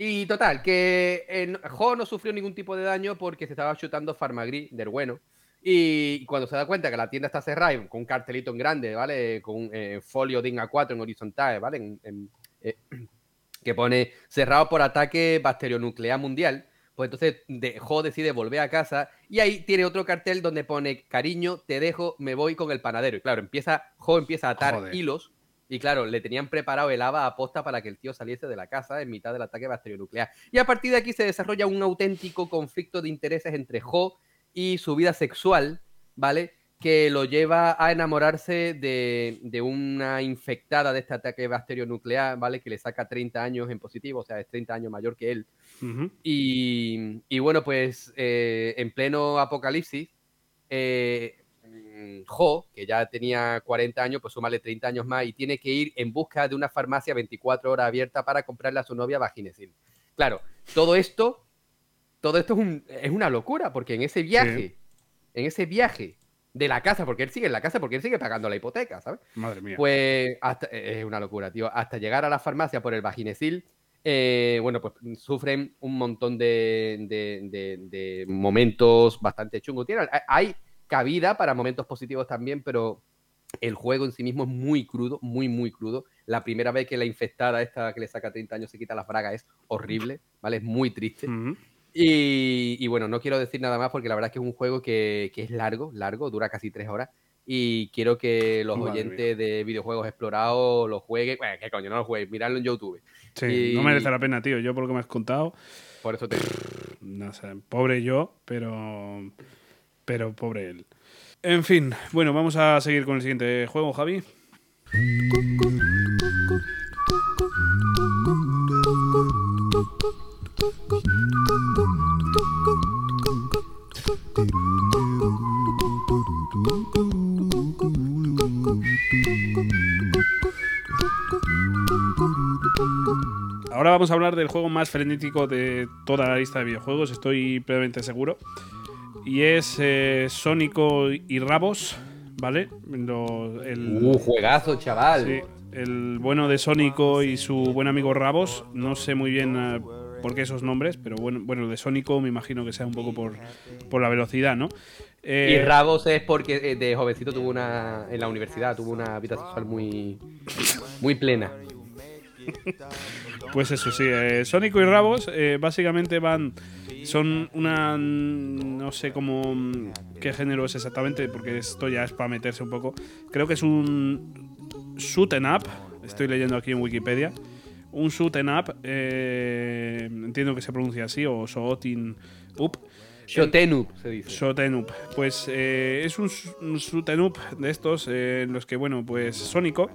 Y total, que el Jo no sufrió ningún tipo de daño porque se estaba chutando Farmagris del bueno. Y cuando se da cuenta que la tienda está cerrada con un cartelito en grande, ¿vale? Con eh, folio DIN A4 en horizontal, ¿vale? En- en- eh, que pone cerrado por ataque bacterionuclear mundial. Pues entonces de, Jo decide volver a casa y ahí tiene otro cartel donde pone cariño, te dejo, me voy con el panadero. Y claro, empieza, Jo empieza a atar Joder. hilos y claro, le tenían preparado el haba a posta para que el tío saliese de la casa en mitad del ataque bacterionuclear. Y a partir de aquí se desarrolla un auténtico conflicto de intereses entre Jo y su vida sexual, ¿vale? Que lo lleva a enamorarse de, de una infectada de este ataque bacterionuclear, ¿vale? Que le saca 30 años en positivo, o sea, es 30 años mayor que él. Y, y bueno, pues eh, en pleno apocalipsis, eh, Jo, que ya tenía 40 años, pues súmale 30 años más y tiene que ir en busca de una farmacia 24 horas abierta para comprarle a su novia Vaginesil. Claro, todo esto, todo esto es, un- es una locura, porque en ese viaje, en ese viaje de la casa, porque él sigue en la casa, porque él sigue pagando la hipoteca, ¿sabes? Madre mía. Pues hasta, es una locura, tío. Hasta llegar a la farmacia por el vaginesil, eh, bueno, pues sufren un montón de, de- de- de momentos bastante chungos. Hay cabida para momentos positivos también, pero el juego en sí mismo es muy crudo, muy, muy crudo. La primera vez que la infectada esta que le saca 30 años se quita las bragas es horrible, ¿vale? Es muy triste. Ujú. Y, y bueno, no quiero decir nada más porque la verdad es que es un juego que, que es largo, largo, dura casi tres horas. Y quiero que los Madre oyentes de videojuegos explorados lo jueguen. Bueno, qué coño, no lo jueguen, miradlo en YouTube. Sí, Y- no merece la pena, tío. Yo por lo que me has contado, Por eso te no sé, pobre yo, pero pero pobre él. En fin, bueno, vamos a seguir con el siguiente juego, Javi. Ahora vamos a hablar del juego más frenético de toda la lista de videojuegos, estoy plenamente seguro. Y es eh, Sónico y Rabos, ¿vale? Lo- el, Uh, juegazo, chaval. sí, el bueno de Sónico y su buen amigo Rabos. No sé muy bien eh, por qué esos nombres, pero bueno, bueno, lo de Sónico me imagino que sea un poco por, por la velocidad, ¿no? Eh, Y Rabos es porque eh, de jovencito tuvo una. En la universidad tuvo una vida sexual muy. Muy plena. Pues eso sí, eh, Sónico y Rabos eh, básicamente van. Son una. No sé cómo. qué género es exactamente, porque esto ya es para meterse un poco. Creo que es un. Shoot 'em up. Estoy leyendo aquí en Wikipedia. Un shoot 'em up. eh, entiendo que se pronuncia así, o Shootin up. Shotenup se dice. Shoot 'em up. Pues eh, es un, un shoot 'em up de estos eh, en los que, bueno, pues Sónico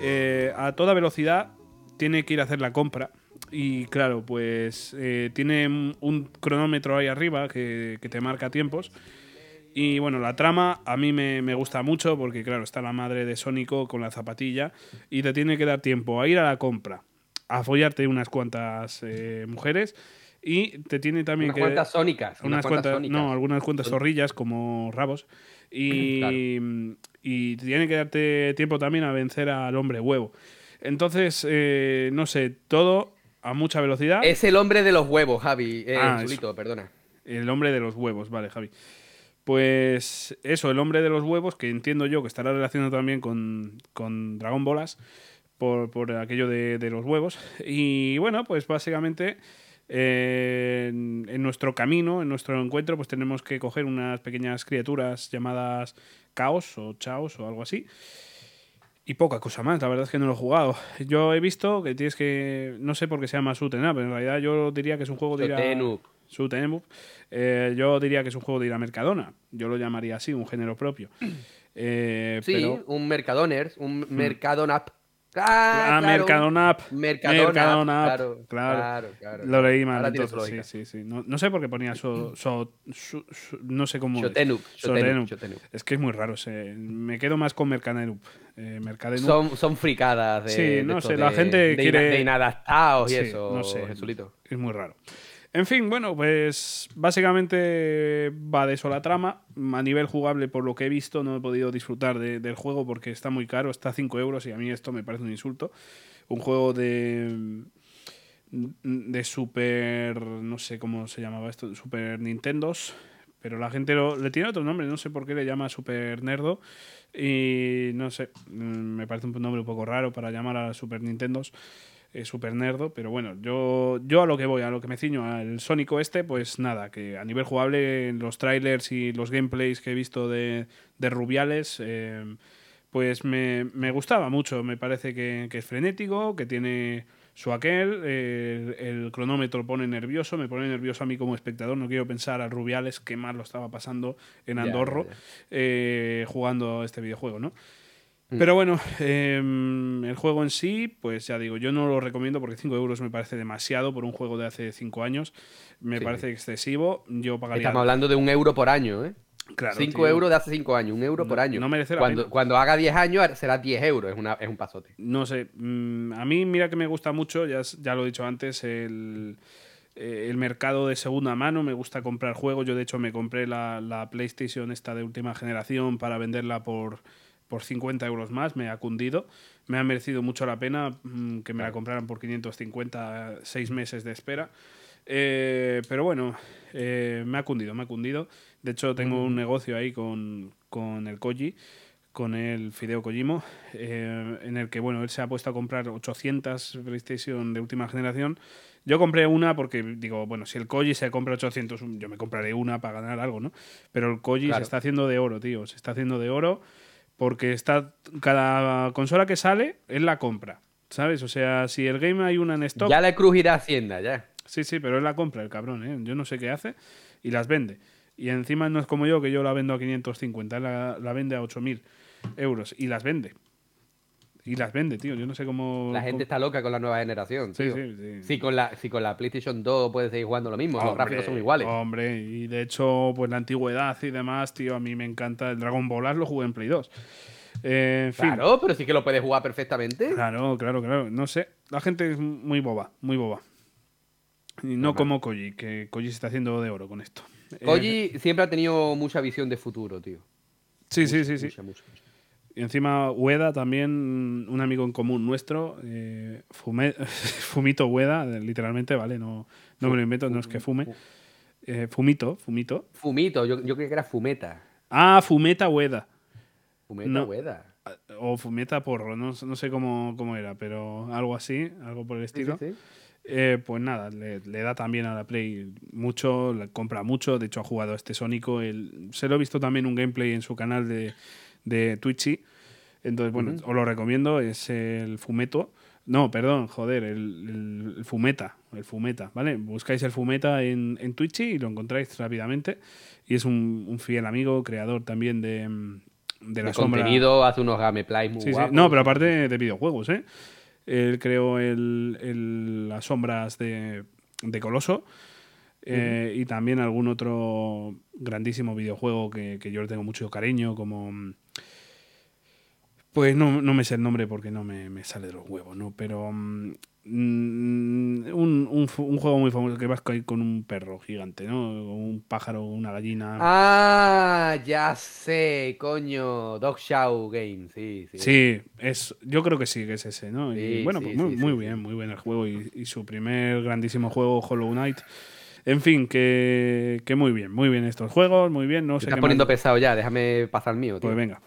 eh, a toda velocidad tiene que ir a hacer la compra. Y claro, pues eh, tiene un- cronómetro ahí arriba que, que te marca tiempos. Y bueno, la trama a mí me, me gusta mucho porque, claro, está la madre de Sónico con la zapatilla y te tiene que dar tiempo a ir a la compra, a follarte unas cuantas eh, mujeres y te tiene también Unas que cuantas sónicas. unas cuantas, no, algunas cuantas zorrillas como rabos. Y, y tiene que darte tiempo también a vencer al hombre huevo. Entonces, eh, no sé, todo a mucha velocidad. Es el hombre de los huevos, Javi. Eh, Ah, Zulito, perdona. El hombre de los huevos, vale, Javi. Pues eso, el hombre de los huevos, que entiendo yo que estará relacionado también con, con Dragon Bolas, por, por aquello de, de los huevos. Y bueno, pues básicamente eh, en, en nuestro camino, en nuestro encuentro, pues tenemos que coger unas pequeñas criaturas llamadas caos o chaos o algo así. Y poca cosa más, la verdad es que no lo he jugado. Yo he visto que tienes que. No sé por qué se llama Shoot 'em Up, en realidad yo diría que es un juego de ir a. Shotenup. Shoot 'em Up. Eh, yo diría que es un juego de ir a Mercadona. Yo lo llamaría así, un género propio. Eh, Sí, pero- un Mercadoners, un Mercadonap. Ah, Mercadona App. Mercadona, Mercadona App, claro, claro. claro, claro. Lo leí mal. Entonces, sí, sí, sí. No, no sé por qué ponía so, so- su- su- no sé cómo. es. Shotenup, Shotenup. Es que es muy raro. ese- Me quedo más con Mercadenup. Eh, Mercadenup. Son, son fricadas de. Sí, de no estos sé, la de- gente de, quiere- de inadaptados y Sí, eso, no sé. Jesulito. Es muy raro. En fin, bueno, pues básicamente va de eso la trama. A nivel jugable, por lo que he visto, no he podido disfrutar de- del juego porque está muy caro, está a 5 euros y a mí esto me parece un insulto. Un juego de. de Super. no sé cómo se llamaba esto, Super Nintendos. pero la gente lo- le tiene otro nombre, no sé por qué le llama Super Nerdo. Y no sé, me parece un nombre un poco raro para llamar a Super Nintendos. Eh, Super Nerdo, pero bueno, yo, yo a lo que voy, a lo que me ciño, al Sónico este, pues nada, que a nivel jugable, los trailers y los gameplays que he visto de, de Rubiales, eh, pues me, me gustaba mucho. Me parece que, que es frenético, que tiene su aquel. eh, el, cronómetro pone nervioso, me pone nervioso a mí como espectador. No quiero pensar al Rubiales que más lo estaba pasando en Andorro eh, jugando este videojuego, ¿no? Mm. Pero bueno, em, el juego en sí, pues ya digo, yo no lo recomiendo porque 5 euros me parece demasiado por un juego de hace 5 años. Me Sí. parece excesivo. Yo pagaría. Estamos hablando de un euro por año, ¿eh? Claro, 5 tío. euros de hace 5 años, un euro No- por año. no merece la cuando, pena. cuando haga 10 años será 10 euros, es, una, es un pasote. No sé, mm, a mí mira que me gusta mucho, ya, ya lo he dicho antes, el, eh, el mercado de segunda mano, me gusta comprar juegos, yo de hecho me compré la, la PlayStation esta de última generación para venderla por, por 50 euros más, me ha cundido, me ha merecido mucho la pena mm, que me la compraran por 550, seis meses de espera. Eh, pero bueno, eh, me ha cundido, me ha cundido. De hecho, tengo un negocio ahí con, con el Koji, con el Fideo Kojimo, eh, en el que bueno, él se ha puesto a comprar 800 PlayStation de última generación. Yo compré una porque digo, bueno, si el Koji se compra 800, yo me compraré una para ganar algo, ¿no? Pero el Koji Claro. se está haciendo de oro, tío, se está haciendo de oro porque está cada consola que sale, él la compra. ¿Sabes? O sea, si el game hay una en stock, Ya le crujirá Hacienda, ya. Sí, sí, pero él la compra, el cabrón, ¿eh? Yo no sé qué hace y las vende. Y encima no es como yo, que yo la vendo a 550, él la, la vende a 8.000 euros y las vende. Y las vende, tío. Yo no sé cómo... La gente cómo- está loca con la nueva generación. Sí, tío. sí, sí. Si con, la, si con la PlayStation 2 puedes seguir jugando lo mismo, los gráficos son iguales. Hombre, y de hecho, pues la antigüedad y demás, tío, a mí me encanta. El Dragon Ball lo jugué en Play 2. Eh, en fin. Claro, pero sí que lo puedes jugar perfectamente. Claro, claro, claro. No sé. La gente es muy boba, muy boba. Y no como Koji, que Koji se está haciendo de oro con esto. Eh, Koji siempre ha tenido mucha visión de futuro, tío. sí, sí, sí, sí. Mucha, mucha. Y encima Ueda también, un amigo en común nuestro, eh, Fume- Fumito Ueda, literalmente, ¿vale? No, no me lo invento, no es que fume. Eh, Fumito, Fumito. Fumito, yo, yo creía que era Fumeta. Ah, Fumeta Ueda. Fumeta No. Ueda. O Fumeta Porro, no, no sé cómo, cómo era, pero algo así, algo por el estilo. sí, sí. Eh, pues nada, le, le da también a la Play mucho, le compra mucho, de hecho ha jugado a este Sónico, el- se lo he visto también un gameplay en su canal de, de Twitchy, entonces bueno, os lo recomiendo, es el Fumeto, no, perdón, joder, el, el- el Fumeta, el Fumeta, ¿vale? Buscáis el Fumeta en, en Twitchy y lo encontráis rápidamente, y es un, un fiel amigo, creador también de, de la sombra. contenido, hace unos gameplays muy Sí. No, pero aparte de videojuegos, ¿eh? Él creó el, el- las sombras de, de Coloso eh, y también algún otro grandísimo videojuego que, que yo le tengo mucho cariño, como... Pues no, no me sé el nombre porque no me, me sale de los huevos, ¿no? Pero mm, mm, un, un juego muy famoso que vas con con un perro gigante, ¿no? Un pájaro, una gallina. Ah, ya sé, coño. Dog Show Game, sí, sí. Sí, es, yo creo que sí, que es ese, ¿no? y bueno, sí, pues muy, sí, muy bien, muy bien el juego y, y su primer grandísimo juego, Hollow Knight. En fin, que, que muy bien, muy bien estos juegos, muy bien, no Te sé estás qué poniendo más- pesado ya, déjame pasar el mío, tío. Pues venga.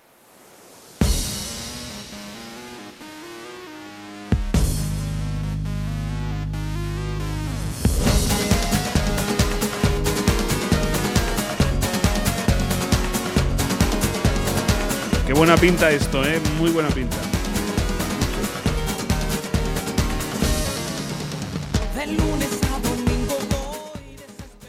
Buena pinta esto, ¿eh? Muy buena pinta.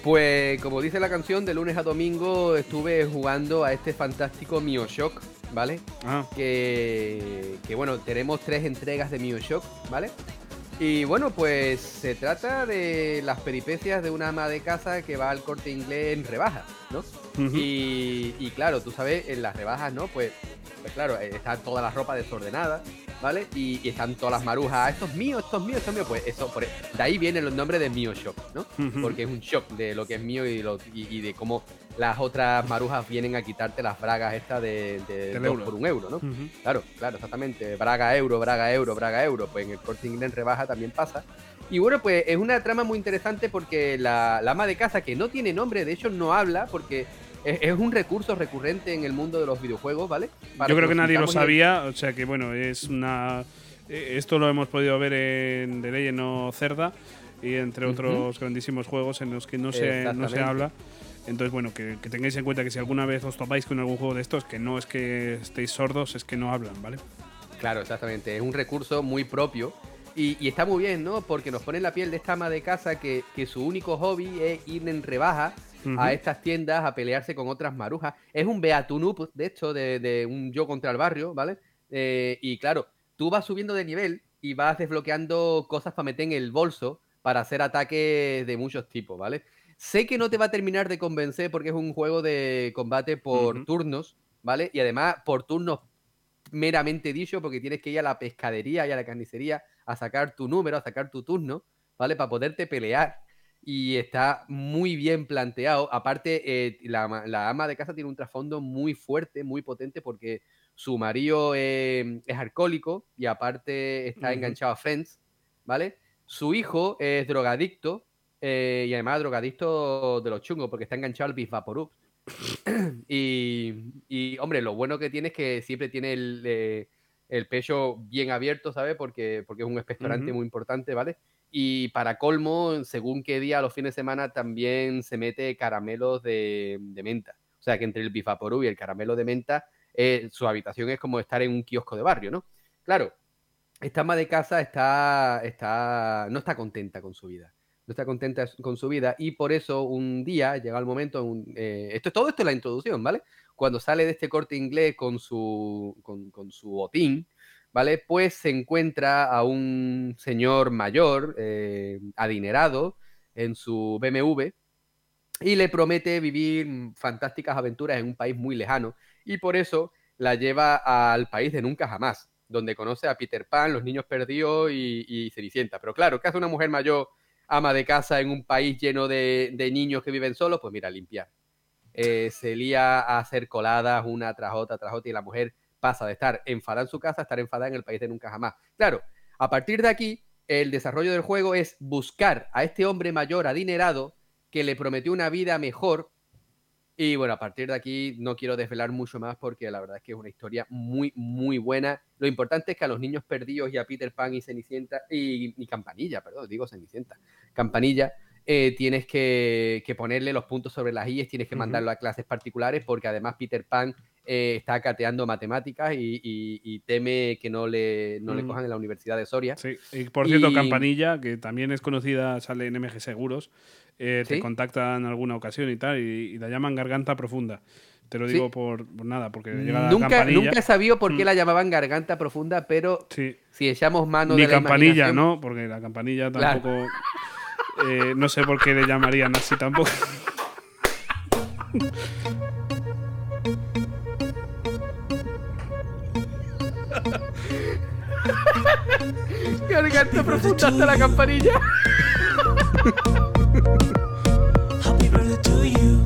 Pues como dice la canción, de lunes a domingo estuve jugando a este fantástico Bioshock, ¿vale? Ah, Que, que bueno, tenemos tres entregas de Bioshock, ¿vale? Y bueno, pues se trata de las peripecias de una ama de casa que va al corte inglés en rebajas, ¿no? Y, y claro, tú sabes, en las rebajas, ¿no? Pues, pues claro, eh, está toda la ropa desordenada ¿vale? Y, y están todas las marujas, "Ah, esto es mío, esto es mío, esto es mío. Pues eso, por, de ahí viene el nombre de Mio Shock, ¿no? Porque es un shock de lo que es mío y, lo- y- y de cómo las otras marujas vienen a quitarte las bragas estas de, de Del dos euro. por un euro, ¿no? Claro, claro, exactamente. Braga euro, braga euro, braga euro. Pues en el corte inglés rebaja también pasa. Y bueno, pues es una trama muy interesante porque la, la ama de casa, que no tiene nombre, de hecho no habla, porque es, un recurso recurrente en el mundo de los videojuegos, ¿vale? Para Yo creo que nos nadie lo sabía, o sea que bueno, es una. eh, Esto lo hemos podido ver en The Legend o Cerda y entre otros grandísimos juegos en los que no se, no se habla. Entonces, bueno, que, que tengáis en cuenta que si alguna vez os topáis con algún juego de estos, que no es que estéis sordos, es que no hablan, ¿vale? Claro, exactamente. Es un recurso muy propio. Y, y está muy bien, ¿no? Porque nos pone en la piel de esta ama de casa que, que su único hobby es ir en rebaja a estas tiendas a pelearse con otras marujas. Es un Beatunup, de hecho, de, de un yo contra el barrio, ¿vale? Eh, y claro, tú vas subiendo de nivel y vas desbloqueando cosas para meter en el bolso para hacer ataques de muchos tipos, ¿vale? Sé que no te va a terminar de convencer porque es un juego de combate por turnos, ¿vale? Y además por turnos meramente dicho, porque tienes que ir a la pescadería y a la carnicería a sacar tu número, a sacar tu turno, ¿vale? Para poderte pelear. Y está muy bien planteado. Aparte, eh, la, ama- la ama de casa tiene un trasfondo muy fuerte, muy potente, porque su marido eh, es alcohólico y aparte está enganchado a Friends, ¿vale? Su hijo es drogadicto eh, y además drogadicto de los chungos, porque está enganchado al Beef Vaporub. y, y, hombre, lo bueno que tiene es que siempre tiene el, eh, el pecho bien abierto, ¿sabes? Porque, porque es un expectorante muy importante, ¿vale? Y para colmo, según qué día, los fines de semana también se mete caramelos de, de menta. O sea que entre el bifaporú y el caramelo de menta, eh, su habitación es como estar en un kiosco de barrio, ¿no? Claro, esta ama de casa está, está, no está contenta con su vida. No está contenta con su vida y por eso un día llega el momento, un- eh, todo esto es la introducción, ¿vale? Cuando sale de este corte inglés con su, con, con su botín, ¿vale? Pues se encuentra a un señor mayor, eh, adinerado, en su BMW y le promete vivir mm, fantásticas aventuras en un país muy lejano y por eso la lleva al país de nunca jamás, donde conoce a Peter Pan, los niños perdidos y, y Cenicienta. Pero claro, ¿qué hace una mujer mayor, ama de casa en un país lleno de, de niños que viven solos? Pues mira, limpiar. Eh, se lía a hacer coladas una tras otra, tras otra, y la mujer pasa de estar enfadada en su casa a estar enfadada en el país de nunca jamás. Claro, a partir de aquí, el desarrollo del juego es buscar a este hombre mayor adinerado que le prometió una vida mejor. Y bueno, a partir de aquí no quiero desvelar mucho más porque la verdad es que es una historia muy, muy buena. Lo importante es que a los niños perdidos y a Peter Pan y Cenicienta y, y Campanilla, perdón, digo Cenicienta, Campanilla, eh, tienes que, que ponerle los puntos sobre las IES, tienes que mandarlo a clases particulares porque además Peter Pan eh, está cateando matemáticas y, y- y teme que no le, no le Mm. cojan en la Universidad de Soria. Sí, y por cierto, Campanilla, que también es conocida, sale en MG Seguros, eh, te ¿Sí? contactan en alguna ocasión y tal, y, y la llaman Garganta Profunda. Te lo Sí. digo por, por nada, porque llega la Nunca, campanilla. nunca he sabido por qué Mm. la llamaban garganta profunda, pero Sí. si echamos mano Ni de la campanilla, ¿no? Porque la campanilla Claro. tampoco. eh, no sé por qué le llamarían así tampoco. Garganta profunda hasta la campanilla. Happy birthday to you.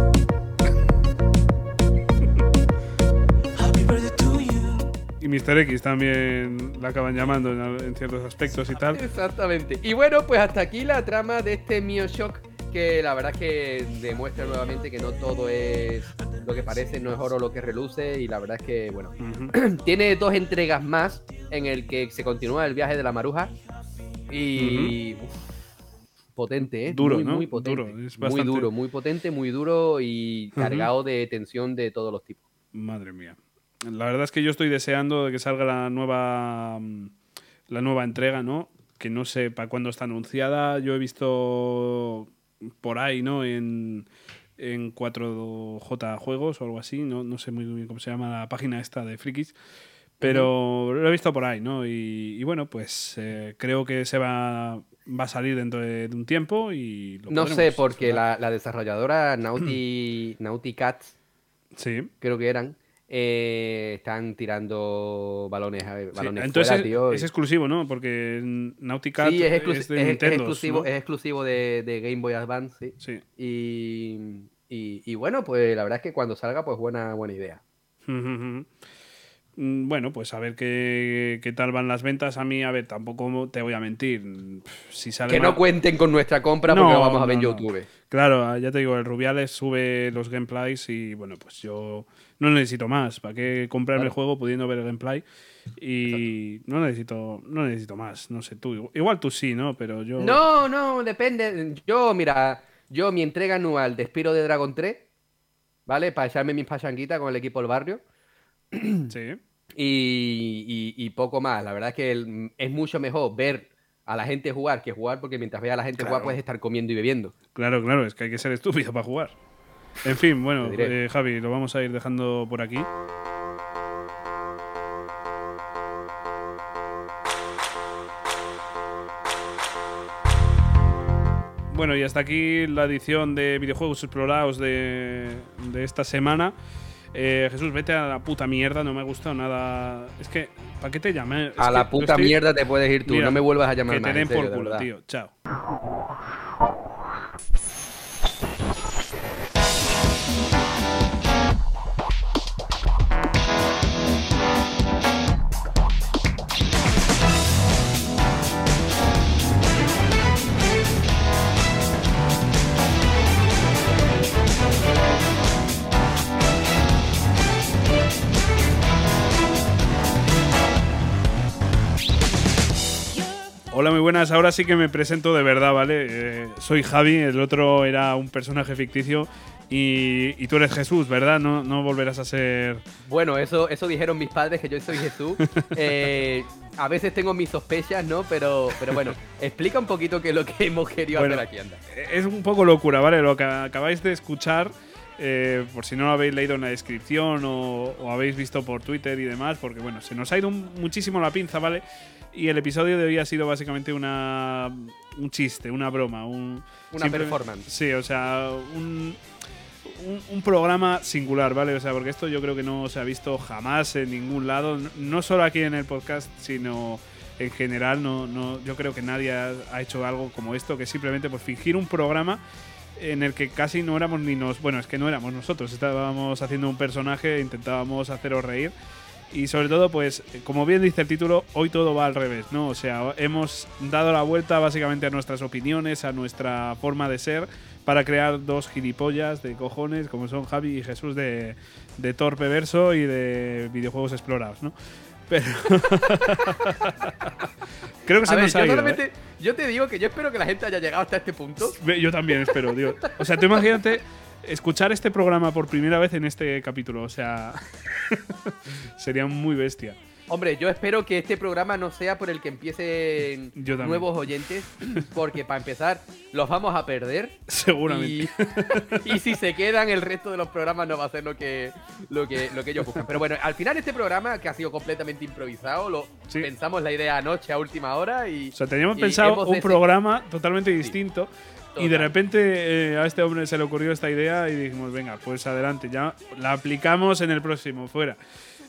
Happy birthday to you. Y Mr. X también la acaban llamando en, ciertos aspectos y tal. Exactamente. Y bueno, pues hasta aquí la trama de este Mio Shock, que la verdad es que demuestra nuevamente que no todo es lo que parece, no es oro lo que reluce, y la verdad es que, bueno, tiene dos entregas más en el que se continúa el viaje de la maruja. Y. uf, potente, ¿eh? Duro, muy, ¿no? Muy potente. Duro, es muy bastante- duro, muy potente, muy duro y cargado de tensión de todos los tipos. Madre mía. La verdad es que yo estoy deseando de que salga la nueva mm, la nueva entrega, ¿no? Que no sé para cuándo está anunciada. Yo he visto por ahí, ¿no? En, en 4J Juegos o algo así, no, no sé muy bien cómo se llama la página esta de Frikis. Pero lo he visto por ahí, ¿no? Y, y bueno, pues eh, creo que se va, va a salir dentro de, de un tiempo y lo No sé, porque la, la desarrolladora Naughty, Naughty Cats, Sí. creo que eran, eh, están tirando balones, a- Sí, balones Entonces fuera, es, tío. es y- exclusivo, ¿no? Porque Nautica sí, es, de es Nintendo. exclusivo, ¿no? es exclusivo de, de Game Boy Advance, sí. Sí. Y, y- y bueno, pues la verdad es que cuando salga, pues buena, buena idea. Bueno, pues a ver qué, qué tal van las ventas. A mí, a ver, tampoco te voy a mentir. Si sale Que no cuenten con nuestra compra porque No, lo vamos a ver en no. YouTube. Claro, ya te digo, el Rubiales sube los gameplays y bueno, pues yo no necesito más. ¿Para qué comprarme el juego pudiendo ver el gameplay? Y no necesito, no necesito más. No sé, tú. Igual tú sí, ¿no? Pero yo. No, no, depende. Yo, mira, yo mi entrega anual de Spiro de Dragon 3, ¿vale? Para echarme mis pachanguitas con el equipo del barrio. Sí. Y, y- y poco más. La verdad es que es mucho mejor ver a la gente jugar que jugar porque mientras veas a la gente jugar puedes estar comiendo y bebiendo. Claro, claro, es que hay que ser estúpido para jugar. En fin, bueno, eh, Javi, lo vamos a ir dejando por aquí. Bueno, y hasta aquí la edición de videojuegos explorados de, de esta semana. Eh, Jesús, vete a la puta mierda, no me ha gustado nada. Es que, ¿para qué te llamé? Es a la puta estoy- mierda te puedes ir tú. Mira, no me vuelvas a llamar Que más. te den serio, por culo, tío. Chao. Buenas. Ahora sí que me presento de verdad, ¿vale? Eh, soy Javi, el otro era un personaje ficticio y, y tú eres Jesús, ¿verdad? No, no volverás a ser... Bueno, eso, eso dijeron mis padres, que yo soy Jesús. Eh, a veces tengo mis sospechas, ¿no? Pero, pero bueno, explica un poquito qué es lo que hemos querido Bueno, hacer aquí, anda. Es un poco locura, ¿vale? Lo que acabáis de escuchar, eh, por si no lo habéis leído en la descripción o, o habéis visto por Twitter y demás, porque bueno, se nos ha ido un- muchísimo la pinza, ¿vale? Y el episodio de hoy ha sido básicamente una, un chiste, una broma, un... Una performance. Sí, o sea, un, un, un programa singular, ¿vale? O sea, porque esto yo creo que no se ha visto jamás en ningún lado, no- solo aquí en el podcast, sino en general, no, no, yo creo que nadie ha, ha hecho algo como esto, que simplemente pues fingir un programa en el que casi no éramos ni nos... Bueno, es que no éramos nosotros, estábamos haciendo un personaje, intentábamos haceros reír. Y sobre todo, pues, como bien dice el título, hoy todo va al revés, ¿no? O sea, hemos dado la vuelta básicamente a nuestras opiniones, a nuestra forma de ser, para crear dos gilipollas de cojones, como son Javi y Jesús de, de Torpe Verso y de videojuegos explorados, ¿no? Pero. Creo que se A ver, nos yo ha ido, ¿eh? yo te digo que yo espero que la gente haya llegado hasta este punto. Yo también espero, tío. O sea, tú imagínate escuchar este programa por primera vez en este capítulo. O sea, sería muy bestia. Hombre, yo espero que este programa no sea por el que empiecen nuevos oyentes, porque para empezar los vamos a perder. Seguramente. Y, y si se quedan, el resto de los programas no va a ser lo que, lo que, lo que ellos buscan. Pero bueno, al final este programa, que ha sido completamente improvisado, lo Sí. pensamos la idea anoche a última hora y... O sea, teníamos pensado un programa totalmente distinto. Y de repente eh, a este hombre se le ocurrió esta idea y dijimos, venga, pues adelante, ya la aplicamos en el próximo, fuera.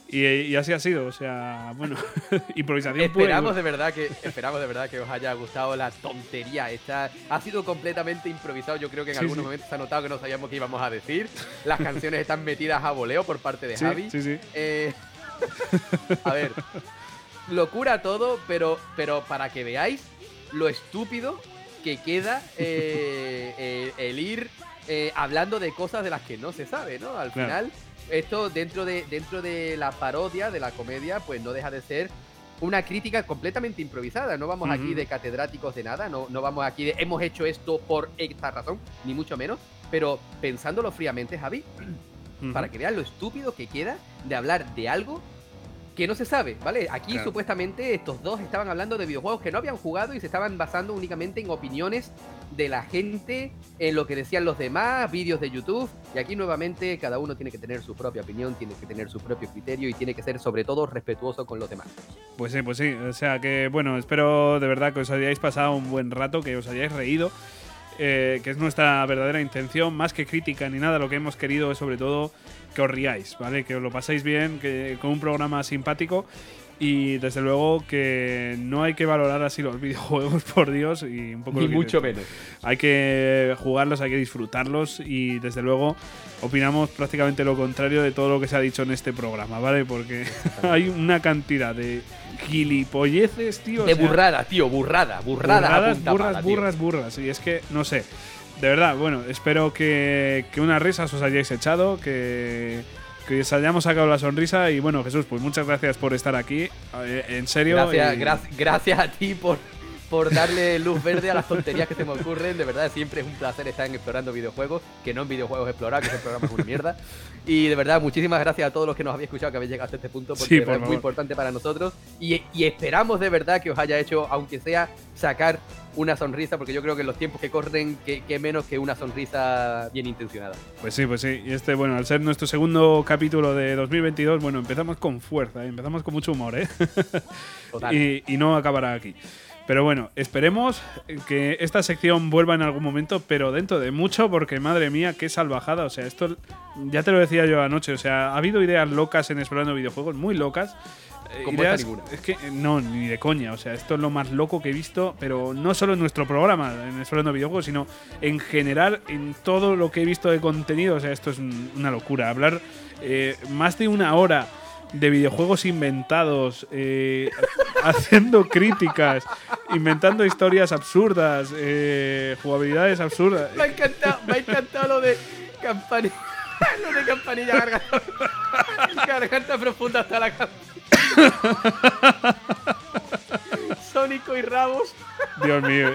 Y, y así ha sido, o sea, bueno, improvisación Esperamos de verdad que esperamos de verdad que os haya gustado la tontería esta ha sido completamente improvisado yo creo que en Sí, algunos sí. momentos se ha notado que no sabíamos qué íbamos a decir las canciones están metidas a voleo por parte de Sí, Javi sí, sí. Eh, a ver, locura todo, pero, pero para que veáis lo estúpido que queda eh, eh, el ir eh, hablando de cosas de las que no se sabe, ¿no? Al Claro. final, esto dentro de, dentro de la parodia, de la comedia, pues no deja de ser una crítica completamente improvisada. No vamos aquí de catedráticos de nada, no, no vamos aquí de hemos hecho esto por esta razón, ni mucho menos. Pero pensándolo fríamente, Javi, para que vean lo estúpido que queda de hablar de algo que no se sabe, ¿vale? Aquí Claro. supuestamente estos dos estaban hablando de videojuegos que no habían jugado y se estaban basando únicamente en opiniones de la gente, en lo que decían los demás, vídeos de YouTube. Y aquí nuevamente cada uno tiene que tener su propia opinión, tiene que tener su propio criterio y tiene que ser sobre todo respetuoso con los demás. Pues sí, pues sí. O sea que, bueno, espero de verdad que os hayáis pasado un buen rato, que os hayáis reído. eh, que es nuestra verdadera intención, más que crítica ni nada, lo que hemos querido es sobre todo que os riáis, ¿vale? Que os lo paséis bien, que con un programa simpático y desde luego que no hay que valorar así los videojuegos, por Dios, y un poco Ni que mucho tú. menos. Hay que jugarlos, hay que disfrutarlos y desde luego opinamos prácticamente lo contrario de todo lo que se ha dicho en este programa, ¿vale? Porque hay una cantidad de gilipolleces, tío. o De sea, burrada, tío, burrada, burrada. burradas, burras, tío. burras, burras. Y es que, no sé. De verdad, bueno, espero que, que unas risas os hayáis echado, que, que os hayamos sacado la sonrisa. Y bueno, Jesús, pues muchas gracias por estar aquí. eh, en serio. Gracias, y- gracias, gracias a ti por, por darle luz verde a las tonterías que se me ocurren. De verdad, siempre es un placer estar en explorando videojuegos, que no en videojuegos explorar, que ese programa es una mierda. Y de verdad, muchísimas gracias a todos los que nos habéis escuchado, que habéis llegado hasta este punto, porque Sí, por es muy importante para nosotros. Y, y esperamos de verdad que os haya hecho, aunque sea sacar una sonrisa, porque yo creo que en los tiempos que corren, que, que menos que una sonrisa bien intencionada. Pues sí, pues sí. Y este, bueno, al ser nuestro segundo capítulo de 2022, bueno, empezamos con fuerza, ¿eh? empezamos con mucho humor, ¿eh? Total. y, y no acabará aquí. Pero bueno, esperemos que esta sección vuelva en algún momento, pero dentro de mucho, porque madre mía, qué salvajada. O sea, esto ya te lo decía yo anoche. O sea, ha habido ideas locas en explorando videojuegos, muy locas. Eh, Como ideas- ninguna. Es que eh, no, ni de coña. O sea, esto es lo más loco que he visto, pero no solo en nuestro programa, en explorando videojuegos, sino en general en todo lo que he visto de contenido. O sea, esto es un- una locura. Hablar eh, más de una hora de videojuegos inventados, eh, haciendo críticas, inventando historias absurdas, eh, jugabilidades absurdas. Me ha encantado, me ha encantado lo de campanilla. De campanilla garganta. Garganta profunda hasta la cama. Sónico y rabos. Dios mío,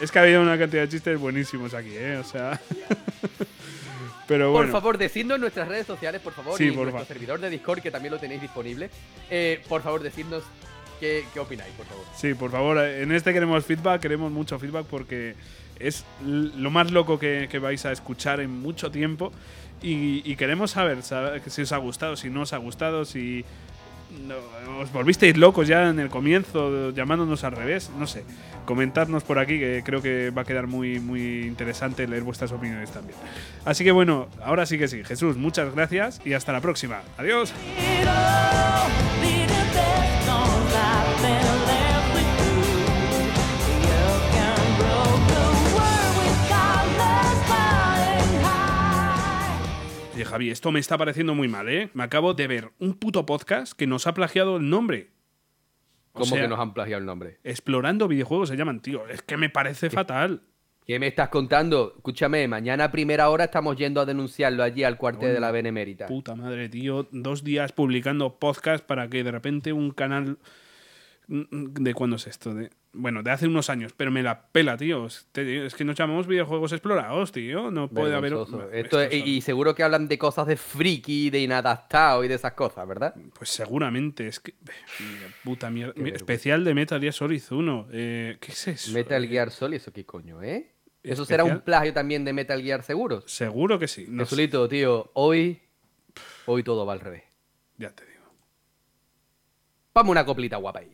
es que ha habido una cantidad de chistes buenísimos aquí, ¿eh? O sea. Pero bueno. Por favor, decidnos en nuestras redes sociales, por favor, Sí, y en nuestro servidor de Discord, que también lo tenéis disponible. Eh, por favor, decidnos qué, qué opináis, por favor. Sí, por favor, en este queremos feedback, queremos mucho feedback porque es lo más loco que, que vais a escuchar en mucho tiempo y, queremos saber, si os ha gustado, si no os ha gustado, si os volvisteis locos ya en el comienzo llamándonos al revés, no sé. Comentadnos por aquí que creo que va a quedar muy, muy interesante leer vuestras opiniones también. Así que bueno, ahora sí que sí. Jesús, muchas gracias y hasta la próxima. Adiós. Oye, Javi, esto me está pareciendo muy mal, ¿eh? Me acabo de ver un puto podcast que nos ha plagiado el nombre. O ¿Cómo sea, que nos han plagiado el nombre? Explorando videojuegos se llaman, tío. Es que me parece fatal. ¿Qué me estás contando? Escúchame, mañana a primera hora estamos yendo a denunciarlo allí al cuartel de la Benemérita. Puta madre, tío. Dos días publicando podcast para que de repente un canal. ¿De cuándo es esto? De... Bueno, de hace unos años, pero me la pela, tío. Es que nos llamamos videojuegos explorados, tío. No puede haber. Vergonzoso. Esto Esto es- es- y, seguro que hablan de cosas de friki, de inadaptado y de esas cosas, ¿verdad? Pues seguramente, es que. Mira, Puta mierda. Qué Mira, vergüenza. Especial de Metal Gear Solid 1. Eh, ¿Qué es eso? Metal Eh, Gear Solid, ¿eso qué coño, eh? Eso será un plagio también de Metal Gear seguros. Seguro que sí. No sé. Jesulito, tío, hoy. Hoy todo va al revés. Ya te digo. Vamos una coplita guapa ahí.